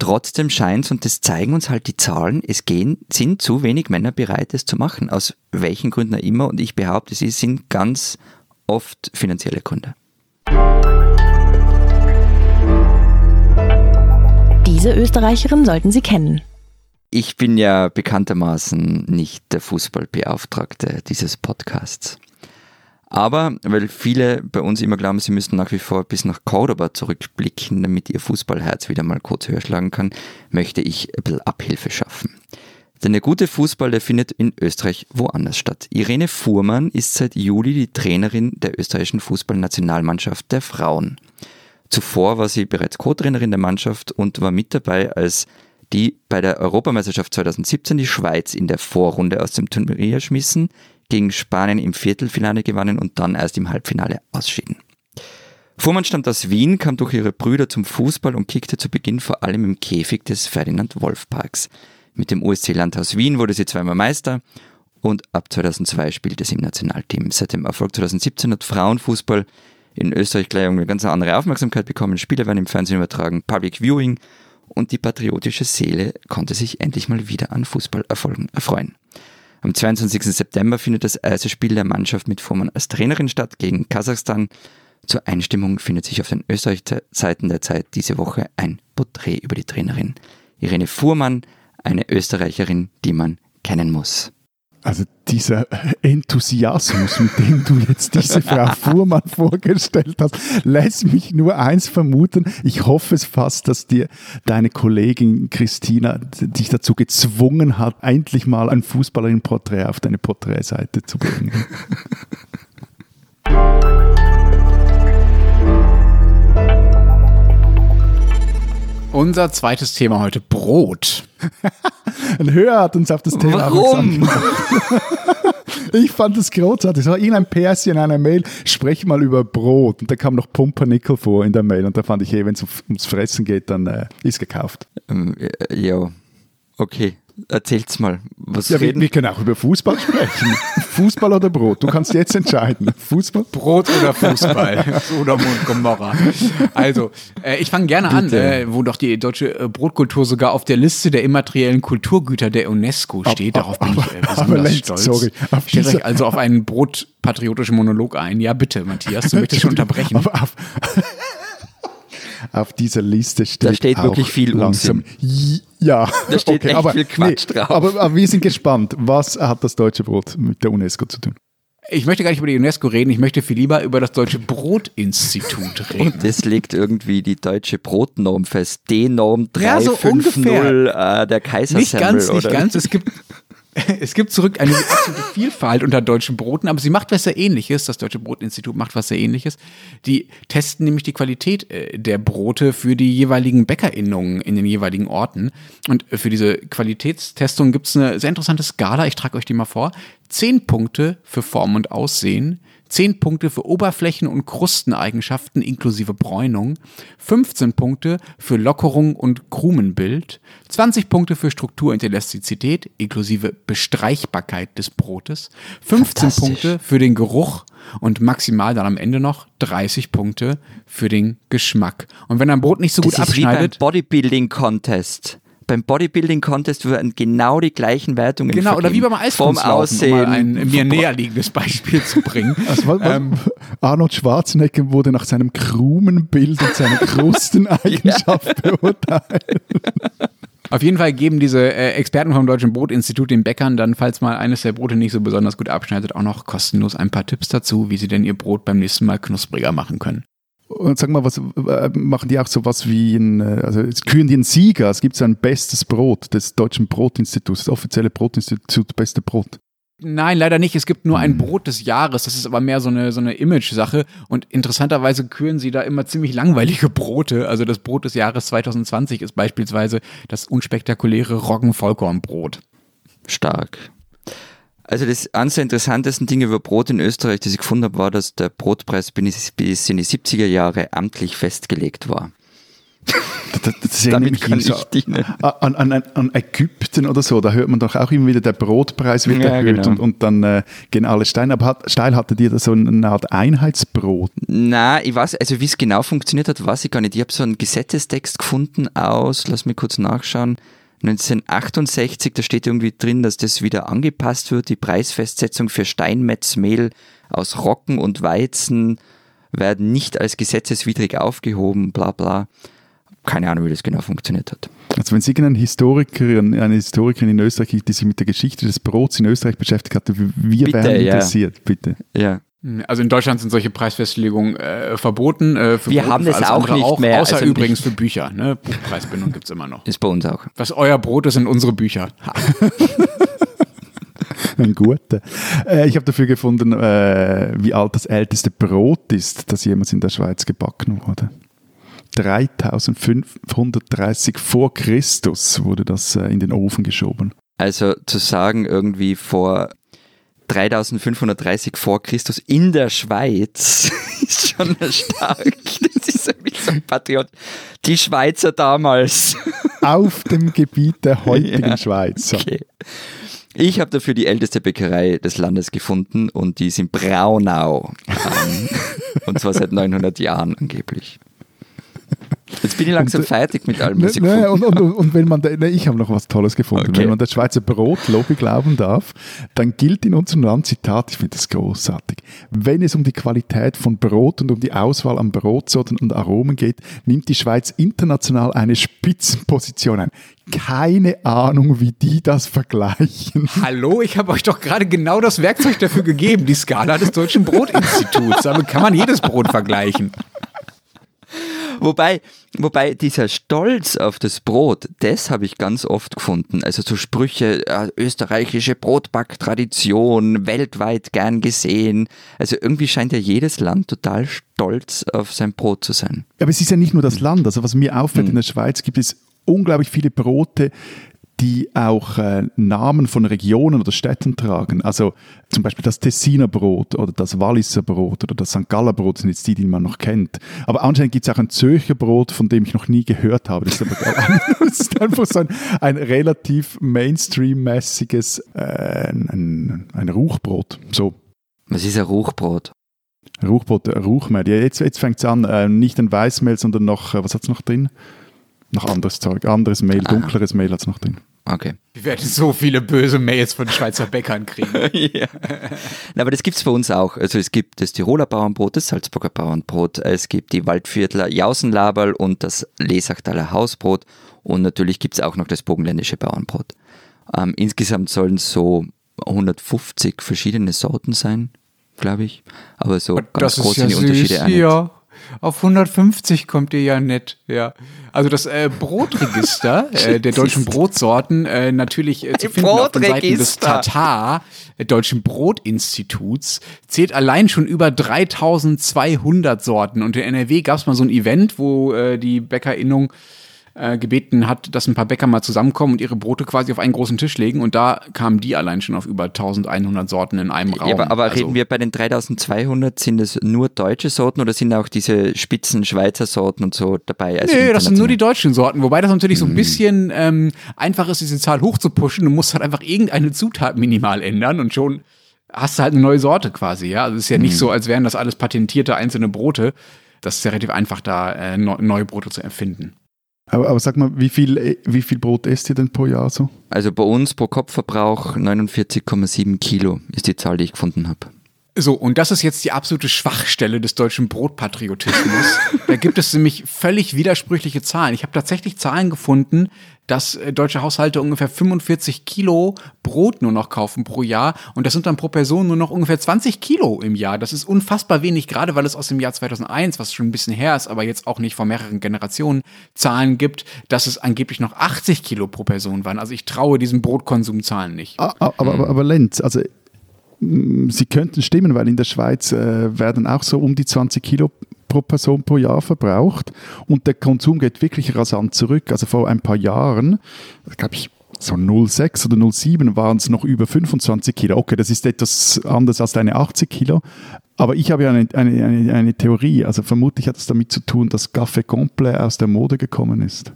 Trotzdem scheint es, und das zeigen uns halt die Zahlen, es gehen, sind zu wenig Männer bereit, es zu machen. Aus welchen Gründen auch immer. Und ich behaupte, sie sind ganz oft finanzielle Gründe. Diese Österreicherin sollten Sie kennen. Ich bin ja bekanntermaßen nicht der Fußballbeauftragte dieses Podcasts. Aber weil viele bei uns immer glauben, sie müssten nach wie vor bis nach Cordoba zurückblicken, damit ihr Fußballherz wieder mal kurz höher schlagen kann, möchte ich ein bisschen Abhilfe schaffen. Denn der gute Fußball, der findet in Österreich woanders statt. Irene Fuhrmann ist seit Juli die Trainerin der österreichischen Fußballnationalmannschaft der Frauen. Zuvor war sie bereits Co-Trainerin der Mannschaft und war mit dabei, als die bei der Europameisterschaft 2017 die Schweiz in der Vorrunde aus dem Turnier schmissen, gegen Spanien im Viertelfinale gewannen und dann erst im Halbfinale ausschieden. Fuhrmann stammt aus Wien, kam durch ihre Brüder zum Fußball und kickte zu Beginn vor allem im Käfig des Ferdinand Wolf Parks. Mit dem USC Landhaus Wien wurde sie zweimal Meister und ab 2002 spielte sie im Nationalteam. Seit dem Erfolg 2017 hat Frauenfußball in Österreich gleich eine ganz andere Aufmerksamkeit bekommen. Spiele werden im Fernsehen übertragen, Public Viewing und die patriotische Seele konnte sich endlich mal wieder an Fußballerfolgen erfreuen. Am 22. September findet das erste Spiel der Mannschaft mit Fuhrmann als Trainerin statt gegen Kasachstan. Zur Einstimmung findet sich auf den Österreich-Seiten der Zeit diese Woche ein Porträt über die Trainerin. Irene Fuhrmann, eine Österreicherin, die man kennen muss. Also dieser Enthusiasmus, mit dem du jetzt diese Frau Fuhrmann vorgestellt hast, lässt mich nur eins vermuten. Ich hoffe es fast, dass dir deine Kollegin Christina dich dazu gezwungen hat, endlich mal ein Fußballerin-Porträt auf deine Porträtseite zu bringen. Unser zweites Thema heute, Brot. Ein Hörer hat uns auf das Thema Warum? Ich fand das großartig. Es war irgendein PS in einer Mail, sprech mal über Brot. Und da kam noch Pumpernickel vor in der Mail. Und da fand ich, hey, wenn es ums Fressen geht, dann äh, ist gekauft. Ähm, äh, ja, okay. Erzählt's mal. Was Ja, wir, reden wir können auch über Fußball sprechen. Fußball oder Brot? Du kannst jetzt entscheiden. Fußball? Brot oder Fußball? oder Mund Gomorra. Also, äh, ich fange gerne an, Bitte. äh, wo doch die deutsche äh, Brotkultur sogar auf der Liste der immateriellen Kulturgüter der UNESCO steht. Darauf bin ich äh, aber besonders Lenz, stolz. sorry, auf Stellt euch also auf einen brotpatriotischen Monolog ein. Ja, bitte, Matthias, du möchtest schon unterbrechen. Aber auf, auf dieser Liste steht, Da steht auch wirklich viel langsam. Ja, Da steht echt aber, viel Quatsch drauf. Aber, aber wir sind gespannt. Was hat das deutsche Brot mit der UNESCO zu tun? Ich möchte gar nicht über die UNESCO reden, ich möchte viel lieber über das Deutsche Brotinstitut reden. Und das legt irgendwie die deutsche Brotnorm fest. D-Norm Ja, so 350 äh, der Kaisersemmel, Nicht ganz, nicht oder? ganz. Es gibt, es gibt zurück eine absolute Vielfalt unter deutschen Broten, aber sie macht was sehr ähnliches. Das Deutsche Brotinstitut macht was sehr ähnliches. Die testen nämlich die Qualität äh, der Brote für die jeweiligen Bäckerinnungen in den jeweiligen Orten. Und für diese Qualitätstestung gibt es eine sehr interessante Skala. Ich trage euch die mal vor. Zehn Punkte für Form und Aussehen. 10 Punkte für Oberflächen- und Krusteneigenschaften inklusive Bräunung, 15 Punkte für Lockerung und Krumenbild, 20 Punkte für Struktur und Elastizität inklusive Bestreichbarkeit des Brotes, 15 Fantastisch. Punkte für den Geruch und maximal dann am Ende noch 30 Punkte für den Geschmack. Und wenn ein Brot nicht so gut Das beim abschneidet, Bodybuilding-Contest. Beim Bodybuilding-Contest werden genau die gleichen Wertungen genau, oder wie vergeben. beim Vom Eiskunstlaufen, um mal ein mir näher liegendes Beispiel zu bringen. Also, Ähm, Arnold Schwarzenegger wurde nach seinem Krumenbild und seiner Krusteneigenschaft beurteilt. Auf jeden Fall geben diese äh, Experten vom Deutschen Brotinstitut den Bäckern dann, falls mal eines der Brote nicht so besonders gut abschneidet, auch noch kostenlos ein paar Tipps dazu, wie sie denn ihr Brot beim nächsten Mal knuspriger machen können. Und sag mal, was äh, machen die auch so was wie ein, äh, also es küren die einen Sieger? Es gibt so ein bestes Brot des Deutschen Brotinstituts, das offizielle Brotinstitut Beste Brot. Nein, leider nicht. Es gibt nur ein Brot des Jahres. Das ist aber mehr so eine, so eine Image-Sache. Und interessanterweise küren sie da immer ziemlich langweilige Brote. Also das Brot des Jahres 2020 ist beispielsweise das unspektakuläre Roggen-Vollkornbrot. Stark. Also das eines der interessantesten Dinge über Brot in Österreich, das ich gefunden habe, war, dass der Brotpreis bis in die 70er Jahre amtlich festgelegt war. Das, das Damit kann so ich dienen. an, an, an, Ägypten oder so, da hört man doch auch immer wieder, der Brotpreis wird Ja, erhöht genau. und, und dann äh, gehen alle Steine. Aber hat, Steil hatte dir da so eine Art Einheitsbrot? Na, ich weiß, also wie es genau funktioniert hat, weiß ich gar nicht. Ich habe so einen Gesetzestext gefunden aus, lass mich kurz nachschauen, 1968, da steht irgendwie drin, dass das wieder angepasst wird, die Preisfestsetzung für Steinmetzmehl aus Roggen und Weizen werden nicht als gesetzeswidrig aufgehoben, bla bla. Keine Ahnung, wie das genau funktioniert hat. Also wenn es irgendein Historiker, eine Historikerin in Österreich gibt, die sich mit der Geschichte des Brots in Österreich beschäftigt hat, wir Bitte, wären ja. interessiert, bitte. Ja. Also in Deutschland sind solche Preisfestlegungen äh, verboten. Äh, für Wir Brot, haben das alles auch nicht auch, mehr, Außer also übrigens für Bücher. Ne? Buchpreisbindung gibt's immer noch. Ist bei uns auch. Was euer Brot ist, sind unsere Bücher. Ein guter. Äh, ich habe dafür gefunden, äh, wie alt das älteste Brot ist, das jemals in der Schweiz gebacken wurde. 3530 vor Christus wurde das äh, in den Ofen geschoben. Also zu sagen, irgendwie vor 3530 vor Christus in der Schweiz ist schon stark. Das ist so ein Patriot. Die Schweizer damals. Auf dem Gebiet der heutigen Ja. Schweiz. Okay. Ich habe dafür die älteste Bäckerei des Landes gefunden und die ist in Braunau. Ähm, und zwar seit 900 Jahren angeblich. Jetzt bin ich langsam Und, äh, fertig mit allem, Ne, was ich ne, gefunden und, und, und, wenn man, da- ne, ich habe noch was Tolles gefunden. Okay. Wenn man der Schweizer Brotlobby glauben darf, dann gilt in unserem Land, Zitat, ich finde das großartig, wenn es um die Qualität von Brot und um die Auswahl an Brotsorten und Aromen geht, nimmt die Schweiz international eine Spitzenposition ein. Keine Ahnung, wie die das vergleichen. Hallo, ich habe euch doch gerade genau das Werkzeug dafür gegeben, die Skala des Deutschen Brotinstituts. Damit kann man jedes Brot vergleichen. Wobei, wobei dieser Stolz auf das Brot, das habe ich ganz oft gefunden. Also so Sprüche, äh, österreichische Brotbacktradition, weltweit gern gesehen. Also irgendwie scheint ja jedes Land total stolz auf sein Brot zu sein. Aber es ist ja nicht nur das Land. Also was mir auffällt, in der Schweiz gibt es unglaublich viele Brote, die auch äh, Namen von Regionen oder Städten tragen. Also zum Beispiel das Tessiner Brot oder das Walliser Brot oder das St. Galler Brot sind jetzt die, die man noch kennt. Aber anscheinend gibt es auch ein Zürcher Brot, von dem ich noch nie gehört habe. Das ist, aber, das ist einfach so ein, ein relativ Mainstream-mäßiges äh, ein, ein Ruchbrot. So. Was ist ein Ruchbrot? Ruchbrot, Ruchmehl. Ja, jetzt jetzt fängt es an, äh, nicht ein Weißmehl, sondern noch, äh, was hat es noch drin? Noch anderes Zeug, anderes Mehl, dunkleres Mehl hat es noch drin. Okay. Wir werden so viele böse Mails von Schweizer Bäckern kriegen. ja. Aber das gibt's bei uns auch. Also es gibt das Tiroler Bauernbrot, das Salzburger Bauernbrot, es gibt die Waldviertler Jausenlaberl und das Lesachtaler Hausbrot und natürlich gibt's auch noch das Bogenländische Bauernbrot. Ähm, insgesamt sollen es so 150 verschiedene Sorten sein, glaube ich. Aber so ganz groß sind die Unterschiede nicht. Ja. Auf 150 kommt ihr ja nett, ja. Also das äh, Brotregister äh, der deutschen Brotsorten äh, natürlich äh, zu finden auf den Seiten des. Tatar, äh, Deutschen Brotinstituts, zählt allein schon über 3200 Sorten. Und in NRW gab es mal so ein Event, wo äh, die Bäckerinnung äh, gebeten hat, dass ein paar Bäcker mal zusammenkommen und ihre Brote quasi auf einen großen Tisch legen. Und da kamen die allein schon auf über 1100 Sorten in einem Raum. Ja, aber, aber Also- reden wir bei den 3200, sind es nur deutsche Sorten oder sind auch diese spitzen Schweizer Sorten und so dabei? Also Nee, das sind nur die deutschen Sorten, wobei das natürlich so ein bisschen ähm, einfach ist, diese Zahl hochzupuschen. Du musst halt einfach irgendeine Zutat minimal ändern und schon hast du halt eine neue Sorte quasi, ja. Also es ist ja nicht so, als wären das alles patentierte einzelne Brote. Das ist ja relativ einfach, da äh, neu- neue Brote zu erfinden. Aber, aber sag mal, wie viel, äh, wie viel Brot esst ihr denn pro Jahr so? Also bei uns pro Kopfverbrauch 49,7 Kilo ist die Zahl, die ich gefunden habe. So, und das ist jetzt die absolute Schwachstelle des deutschen Brotpatriotismus. da gibt es nämlich völlig widersprüchliche Zahlen. Ich habe tatsächlich Zahlen gefunden, dass äh, deutsche Haushalte ungefähr 45 Kilo Brot nur noch kaufen pro Jahr. Und das sind dann pro Person nur noch ungefähr 20 Kilo im Jahr. Das ist unfassbar wenig, gerade weil es aus dem Jahr 2001, was schon ein bisschen her ist, aber jetzt auch nicht vor mehreren Generationen, Zahlen gibt, dass es angeblich noch 80 Kilo pro Person waren. Also ich traue diesen Brotkonsumzahlen nicht. Ah, ah, aber, aber, aber Lenz, also mm, sie könnten stimmen, weil in der Schweiz äh, werden auch so um die 20 Kilo pro Person pro Jahr verbraucht und der Konsum geht wirklich rasant zurück. Also vor ein paar Jahren, glaube ich, so 0,6 oder 0,7 waren es noch über 25 Kilo. Okay, das ist etwas anders als deine 80 Kilo, Aber ich habe ja eine, eine, eine, eine Theorie. Also vermutlich hat es damit zu tun, dass Café Complet aus der Mode gekommen ist.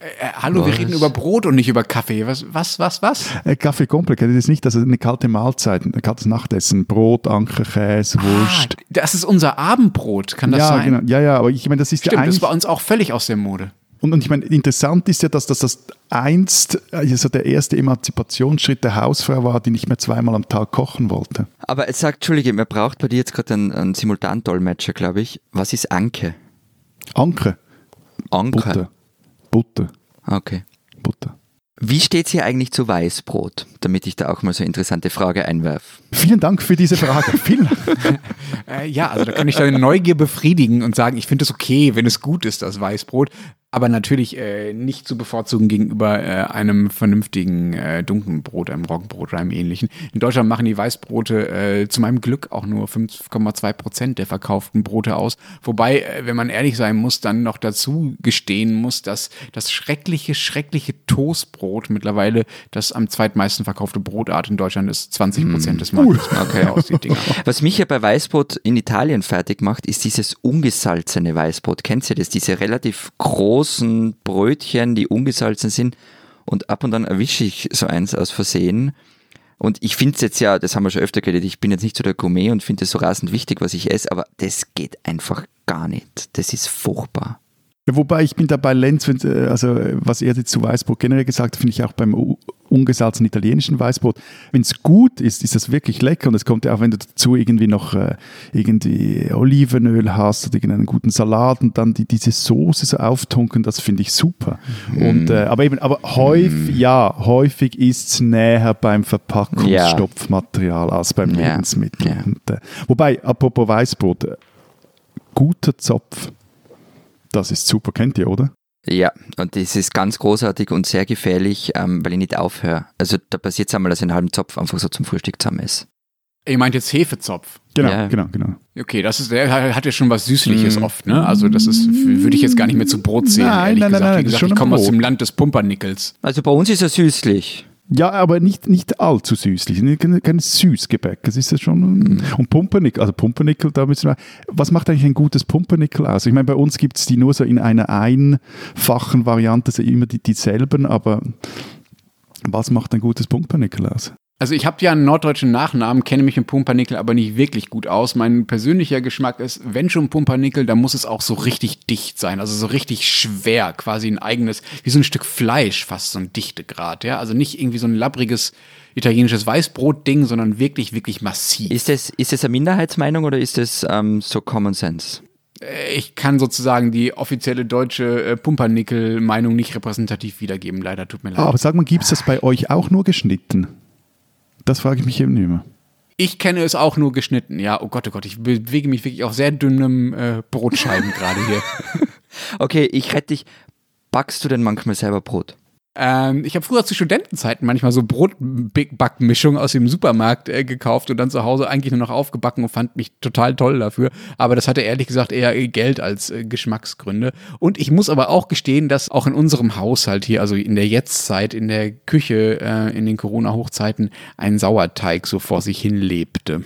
Äh, hallo, wir Was? reden über Brot und nicht über Kaffee. Was, was, was, was? Äh, Café Complet, kennt ihr das nicht? Also eine kalte Mahlzeit, ein kaltes Nachtessen. Brot, Anker, Käse, Wurst. Ah, das ist unser Abendbrot, kann das ja, sein? genau. Ja, ja, aber ich meine, das ist ja Stimmt, das eigentlich. ist bei uns auch völlig aus der Mode. Und, und ich meine, interessant ist ja, dass das, das einst also der erste Emanzipationsschritt der Hausfrau war, die nicht mehr zweimal am Tag kochen wollte. Aber es sagt, Entschuldige, man braucht bei dir jetzt gerade einen, einen Simultandolmetscher, glaube ich. Was ist Anke? Anke, Anke. Butter. Butter, Okay. Butter. Wie steht es hier eigentlich zu Weißbrot? Damit ich da auch mal so eine interessante Frage einwerfe. Vielen Dank für diese Frage. Vielen Dank. Äh, ja, also da kann ich deine Neugier befriedigen und sagen, ich finde es okay, wenn es gut ist, das Weißbrot. Aber natürlich äh, nicht zu bevorzugen gegenüber äh, einem vernünftigen äh, dunklen Brot, einem Roggenbrot oder einem ähnlichen. In Deutschland machen die Weißbrote äh, zu meinem Glück auch nur 5,2 Prozent der verkauften Brote aus. Wobei, äh, wenn man ehrlich sein muss, dann noch dazu gestehen muss, dass das schreckliche, schreckliche Toastbrot mittlerweile das am zweitmeisten verkaufte Brotart in Deutschland ist. 20 Prozent des Marktes. Okay, aus die Dinger. Was mich ja bei Weißbrot in Italien fertig macht, ist dieses ungesalzene Weißbrot. Kennt ihr das? Diese relativ großen Brötchen, die ungesalzen sind. Und ab und an erwische ich so eins aus Versehen. Und ich finde es jetzt ja, das haben wir schon öfter geredet, ich bin jetzt nicht so der Gourmet und finde es so rasend wichtig, was ich esse, aber das geht einfach gar nicht. Das ist furchtbar. Ja, Wobei ich bin da bei Lenz, äh, also äh, was er jetzt zu Weißbrot generell gesagt hat, finde ich auch beim u- ungesalzenen italienischen Weißbrot. Wenn es gut ist, ist das wirklich lecker und es kommt ja auch, wenn du dazu irgendwie noch äh, irgendwie Olivenöl hast oder irgendeinen guten Salat und dann die, diese Soße so auftunken, das finde ich super. Und, äh, aber eben, aber häufig, ja, häufig ist es näher beim Verpackungsstopfmaterial als beim Ja. Lebensmittel. Ja. Und, äh, wobei, apropos Weißbrot, äh, guter Zopf, das ist super, kennt ihr, oder? Ja, und das ist ganz großartig und sehr gefährlich, ähm, weil ich nicht aufhöre. Also da passiert es einmal, dass ich einen halben Zopf einfach so zum Frühstück zusammen esse. Ihr meint jetzt Hefezopf. Genau, Ja. genau, genau. Okay, das ist, der hat ja schon was Süßliches oft, ne? Also das ist, würde ich jetzt gar nicht mehr zu Brot zählen, Nein, ehrlich nein, nein, gesagt. nein, Wie das ist gesagt, ich komme aus dem Land des Pumpernickels. Also bei uns ist er süßlich. Ja, aber nicht, nicht allzu süßlich. Kein, kein Süßgebäck. Das ist ja schon. Mhm. Und Pumpernickel, also Pumpernickel, da müssen wir. Was macht eigentlich ein gutes Pumpernickel aus? Ich meine, bei uns gibt es die nur so in einer einfachen Variante, so immer die, dieselben, aber was macht ein gutes Pumpernickel aus? Also ich habe ja einen norddeutschen Nachnamen, kenne mich im Pumpernickel aber nicht wirklich gut aus. Mein persönlicher Geschmack ist, wenn schon Pumpernickel, dann muss es auch so richtig dicht sein. Also so richtig schwer, quasi ein eigenes, wie so ein Stück Fleisch, fast so ein Dichtegrad. Ja? Also nicht irgendwie so ein labbriges italienisches Weißbrot-Ding, sondern wirklich, wirklich massiv. Ist das, ist das eine Minderheitsmeinung oder ist das ähm, so Common Sense? Ich kann sozusagen die offizielle deutsche äh, Pumpernickel-Meinung nicht repräsentativ wiedergeben, leider, tut mir leid. Aber sag mal, gibt es das bei euch auch nur geschnitten? Das frage ich mich eben immer. Ich kenne es auch nur geschnitten, ja. Oh Gott, oh Gott, ich bewege mich wirklich auf sehr dünnem äh, Brotscheiben gerade hier. Okay, ich rette dich. Backst du denn manchmal selber Brot? Ähm, ich habe früher zu Studentenzeiten manchmal so Brotbackmischung aus dem Supermarkt äh, gekauft und dann zu Hause eigentlich nur noch aufgebacken und fand mich total toll dafür. Aber das hatte ehrlich gesagt eher Geld als äh, Geschmacksgründe. Und ich muss aber auch gestehen, dass auch in unserem Haushalt hier, also in der Jetztzeit, in der Küche, äh, in den Corona-Hochzeiten, ein Sauerteig so vor sich hin lebte.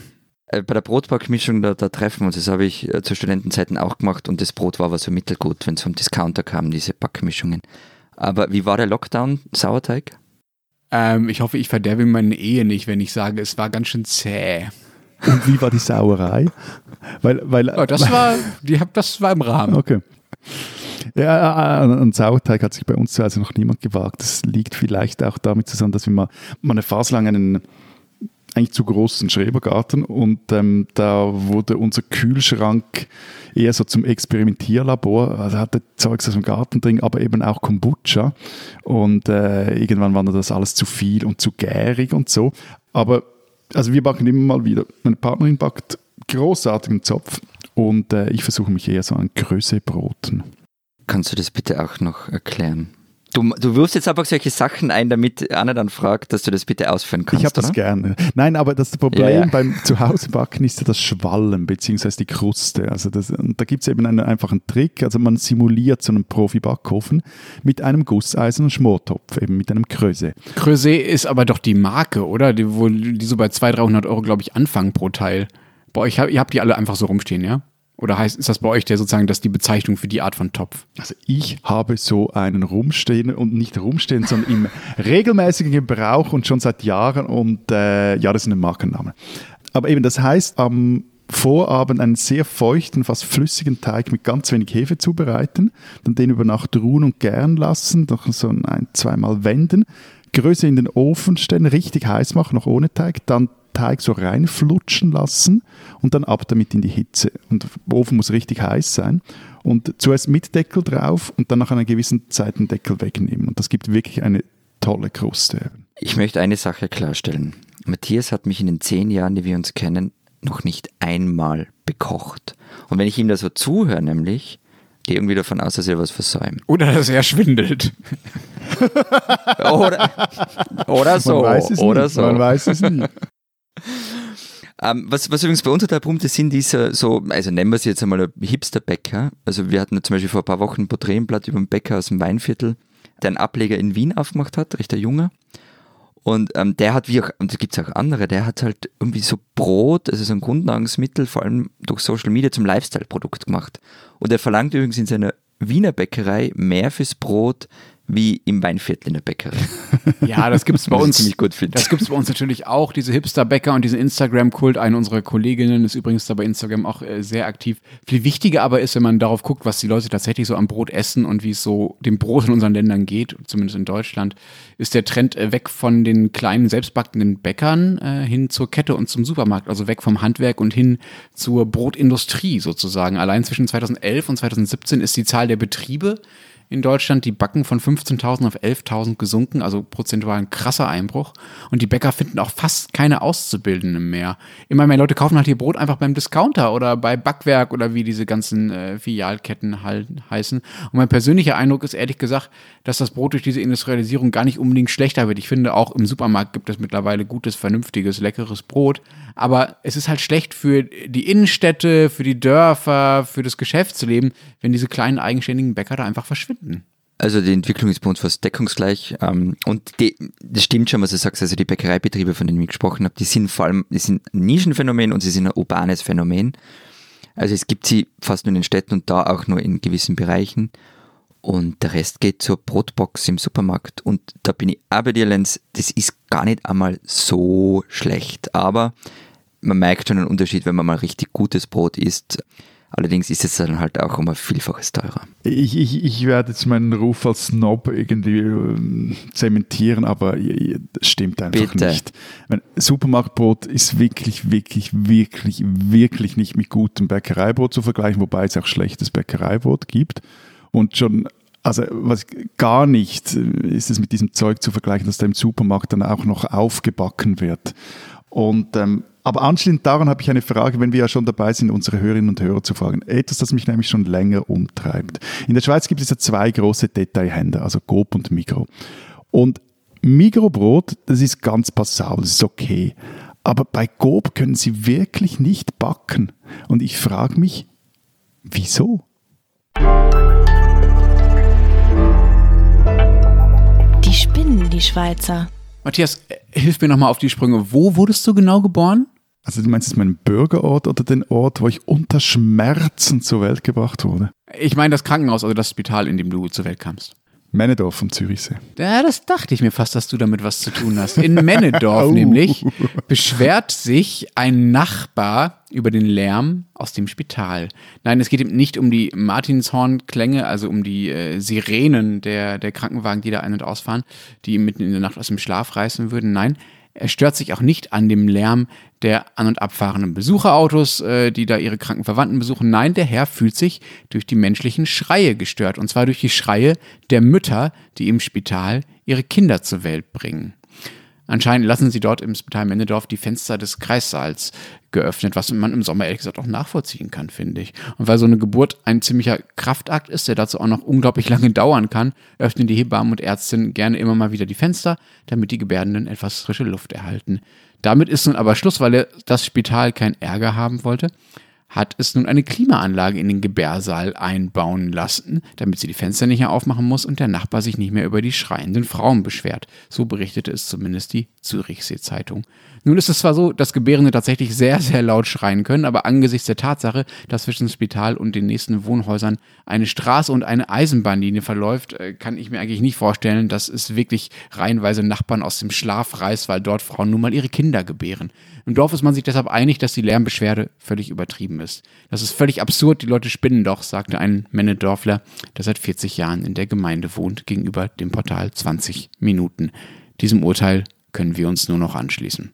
Äh, Bei der Brotbackmischung, da, da treffen wir uns. Das habe ich äh, zu Studentenzeiten auch gemacht und das Brot war aber so mittelgut, wenn es vom Discounter kam, diese Backmischungen. Aber wie war der Lockdown? Sauerteig? Ähm, ich hoffe, ich verderbe meine Ehe nicht, wenn ich sage, es war ganz schön zäh. Und wie war die Sauerei? Weil, weil, Oh, das war, die hab, das war im Rahmen. Okay. Ja, an an Sauerteig hat sich bei uns zu Hause noch niemand gewagt. Das liegt vielleicht auch damit zusammen, dass wir mal, mal eine Phase lang einen eigentlich zu großen Schrebergarten und ähm, da wurde unser Kühlschrank eher so zum Experimentierlabor. Also hatte Zeugs aus dem Garten drin, aber eben auch Kombucha. Und äh, irgendwann war das alles zu viel und zu gärig und so. Aber also wir backen immer mal wieder. Meine Partnerin backt großartigen Zopf und äh, ich versuche mich eher so an Größebroten. Kannst du das bitte auch noch erklären? Du, du wirfst jetzt einfach solche Sachen ein, damit Anna dann fragt, dass du das bitte ausführen kannst. ich habe das gerne. Nein, aber das Problem Ja, ja. beim Zuhausebacken ist ja das Schwallen beziehungsweise die Kruste. Also das, und da gibt es eben einen einfachen Trick. Also man simuliert so einen Profi-Backofen mit einem gusseisernen Schmortopf, eben mit einem Kröse. Creuset ist aber doch die Marke, oder? Die, wo, die so bei 200, 300 Euro, glaube ich, anfangen pro Teil. Bei euch, ihr habt die alle einfach so rumstehen, ja? Oder heißt, ist das bei euch der sozusagen das die Bezeichnung für die Art von Topf? Also ich habe so einen rumstehen und nicht rumstehen, sondern im regelmäßigen Gebrauch und schon seit Jahren und äh, ja, das ist ein Markenname. Aber eben, das heißt, am Vorabend einen sehr feuchten, fast flüssigen Teig mit ganz wenig Hefe zubereiten, dann den über Nacht ruhen und gären lassen, noch so ein, zweimal wenden, Größe in den Ofen stellen, richtig heiß machen, noch ohne Teig, dann Teig so reinflutschen lassen und dann ab damit in die Hitze. Und der Ofen muss richtig heiß sein. Und zuerst mit Deckel drauf und dann nach einer gewissen Zeit den Deckel wegnehmen. Und das gibt wirklich eine tolle Kruste. Ich möchte eine Sache klarstellen. Matthias hat mich in den zehn Jahren, die wir uns kennen, noch nicht einmal bekocht. Und wenn ich ihm da so zuhöre, nämlich, gehe irgendwie davon aus, dass er was versäumt. Oder dass er schwindelt. oder, oder so. Man weiß es oder nicht. so. Man weiß es nicht. Ähm, was, was übrigens bei uns total berühmt ist, sind diese so, also nennen wir sie jetzt einmal Hipster-Bäcker. Also wir hatten zum Beispiel vor ein paar Wochen ein Porträtblatt über einen Bäcker aus dem Weinviertel, der einen Ableger in Wien aufgemacht hat, recht junger. Und ähm, der hat, wie auch, und da gibt es auch andere, der hat halt irgendwie so Brot, also so ein Grundnahrungsmittel, vor allem durch Social Media zum Lifestyle-Produkt gemacht. Und er verlangt übrigens in seiner Wiener Bäckerei mehr fürs Brot wie im Weinviertel in der Bäckerei. Ja, das gibt's bei Was ich uns. ziemlich gut finde. Das gibt's bei uns natürlich auch, diese Hipster-Bäcker und diesen Instagram-Kult. Eine unserer Kolleginnen ist übrigens da bei Instagram auch äh, sehr aktiv. Viel wichtiger aber ist, wenn man darauf guckt, was die Leute tatsächlich so am Brot essen und wie es so dem Brot in unseren Ländern geht, zumindest in Deutschland, ist der Trend äh, weg von den kleinen selbstbackenden Bäckern äh, hin zur Kette und zum Supermarkt, also weg vom Handwerk und hin zur Brotindustrie sozusagen. Allein zwischen 2011 und 2017 ist die Zahl der Betriebe in Deutschland, die Backen von 15.000 auf 11.000 gesunken, also prozentual ein krasser Einbruch. Und die Bäcker finden auch fast keine Auszubildenden mehr. Immer mehr Leute kaufen halt ihr Brot einfach beim Discounter oder bei Backwerk oder wie diese ganzen äh, Filialketten halt heißen. Und mein persönlicher Eindruck ist ehrlich gesagt, dass das Brot durch diese Industrialisierung gar nicht unbedingt schlechter wird. Ich finde, auch im Supermarkt gibt es mittlerweile gutes, vernünftiges, leckeres Brot. Aber es ist halt schlecht für die Innenstädte, für die Dörfer, für das Geschäftsleben, wenn diese kleinen eigenständigen Bäcker da einfach verschwinden. Also die Entwicklung ist bei uns fast deckungsgleich. Ähm, und die, das stimmt schon, was du sagst. Also die Bäckereibetriebe, von denen ich gesprochen habe, die sind vor allem, die sind ein Nischenphänomen und sie sind ein urbanes Phänomen. Also es gibt sie fast nur in den Städten und da auch nur in gewissen Bereichen. Und der Rest geht zur Brotbox im Supermarkt. Und da bin ich auch bei dir, Lenz, das ist gar nicht einmal so schlecht. Aber man merkt schon einen Unterschied, wenn man mal richtig gutes Brot isst. Allerdings ist es dann halt auch um ein Vielfaches teurer. Ich, ich, ich werde jetzt meinen Ruf als Snob irgendwie ähm, zementieren, aber das stimmt einfach Bitte. nicht. Supermarktbrot ist wirklich, wirklich, wirklich, wirklich nicht mit gutem Bäckereibrot zu vergleichen, wobei es auch schlechtes Bäckereibrot gibt. Und schon, also was gar nicht äh, ist es mit diesem Zeug zu vergleichen, dass da im Supermarkt dann auch noch aufgebacken wird. Und ähm, aber anschließend daran habe ich eine Frage, wenn wir ja schon dabei sind, unsere Hörerinnen und Hörer zu fragen. Etwas, das mich nämlich schon länger umtreibt. In der Schweiz gibt es ja zwei große Detailhändler, also Coop und Migro. Und Migro-Brot, das ist ganz passabel, das ist okay. Aber bei Coop können sie wirklich nicht backen. Und ich frage mich, wieso? Die spinnen, die Schweizer. Matthias, hilf mir nochmal auf die Sprünge. Wo wurdest du genau geboren? Also du meinst jetzt meinen Bürgerort oder den Ort, wo ich unter Schmerzen zur Welt gebracht wurde? Ich meine das Krankenhaus, also das Spital, in dem du zur Welt kamst. Männedorf vom Zürichsee. Ja, das dachte ich mir fast, dass du damit was zu tun hast. In Männedorf Oh. nämlich beschwert sich ein Nachbar über den Lärm aus dem Spital. Nein, es geht ihm nicht um die Martinshornklänge, also um die äh, Sirenen der, der Krankenwagen, die da ein- und ausfahren, die ihn mitten in der Nacht aus dem Schlaf reißen würden. Nein, er stört sich auch nicht an dem Lärm der an- und abfahrenden Besucherautos, äh, die da ihre kranken Verwandten besuchen. Nein, der Herr fühlt sich durch die menschlichen Schreie gestört. Und zwar durch die Schreie der Mütter, die im Spital ihre Kinder zur Welt bringen. Anscheinend lassen sie dort im Spital Männedorf die Fenster des Kreissaals geöffnet, was man im Sommer ehrlich gesagt auch nachvollziehen kann, finde ich. Und weil so eine Geburt ein ziemlicher Kraftakt ist, der dazu auch noch unglaublich lange dauern kann, öffnen die Hebammen und Ärztinnen gerne immer mal wieder die Fenster, damit die Gebärenden etwas frische Luft erhalten. Damit ist nun aber Schluss, weil er das Spital keinen Ärger haben wollte, hat es nun eine Klimaanlage in den Gebärsaal einbauen lassen, damit sie die Fenster nicht mehr aufmachen muss und der Nachbar sich nicht mehr über die schreienden Frauen beschwert. So berichtete es zumindest die Zürichsee Zeitung. Nun ist es zwar so, dass Gebärende tatsächlich sehr, sehr laut schreien können, aber angesichts der Tatsache, dass zwischen dem Spital und den nächsten Wohnhäusern eine Straße und eine Eisenbahnlinie verläuft, äh, kann ich mir eigentlich nicht vorstellen, dass es wirklich reihenweise Nachbarn aus dem Schlaf reißt, weil dort Frauen nun mal ihre Kinder gebären. Im Dorf ist man sich deshalb einig, dass die Lärmbeschwerde völlig übertrieben ist. Das ist völlig absurd, die Leute spinnen doch, sagte ein Männedorfler, der seit 40 Jahren in der Gemeinde wohnt, gegenüber dem Portal 20 Minuten. Diesem Urteil können wir uns nur noch anschließen.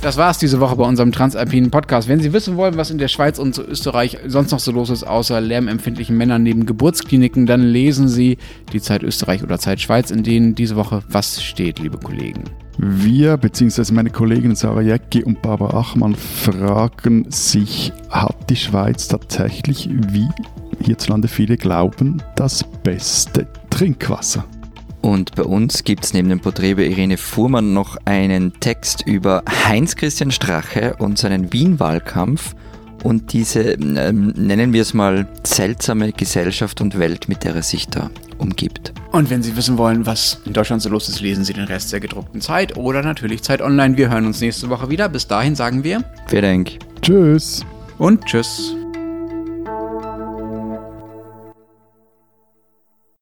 Das war's diese Woche bei unserem Transalpinen Podcast. Wenn Sie wissen wollen, was in der Schweiz und Österreich sonst noch so los ist, außer lärmempfindlichen Männern neben Geburtskliniken, dann lesen Sie die Zeit Österreich oder Zeit Schweiz, in denen diese Woche was steht, liebe Kollegen. Wir, beziehungsweise meine Kolleginnen Sarah Jäcki und Barbara Achmann, fragen sich, hat die Schweiz tatsächlich, wie hierzulande viele glauben, das beste Trinkwasser? Und bei uns gibt es neben dem Porträt über Irene Fuhrmann noch einen Text über Heinz-Christian Strache und seinen Wien-Wahlkampf und diese, ähm, nennen wir es mal, seltsame Gesellschaft und Welt, mit der er sich da umgibt. Und wenn Sie wissen wollen, was in Deutschland so los ist, lesen Sie den Rest der gedruckten Zeit oder natürlich Zeit Online. Wir hören uns nächste Woche wieder. Bis dahin sagen wir. Vielen Dank. Tschüss. Und tschüss.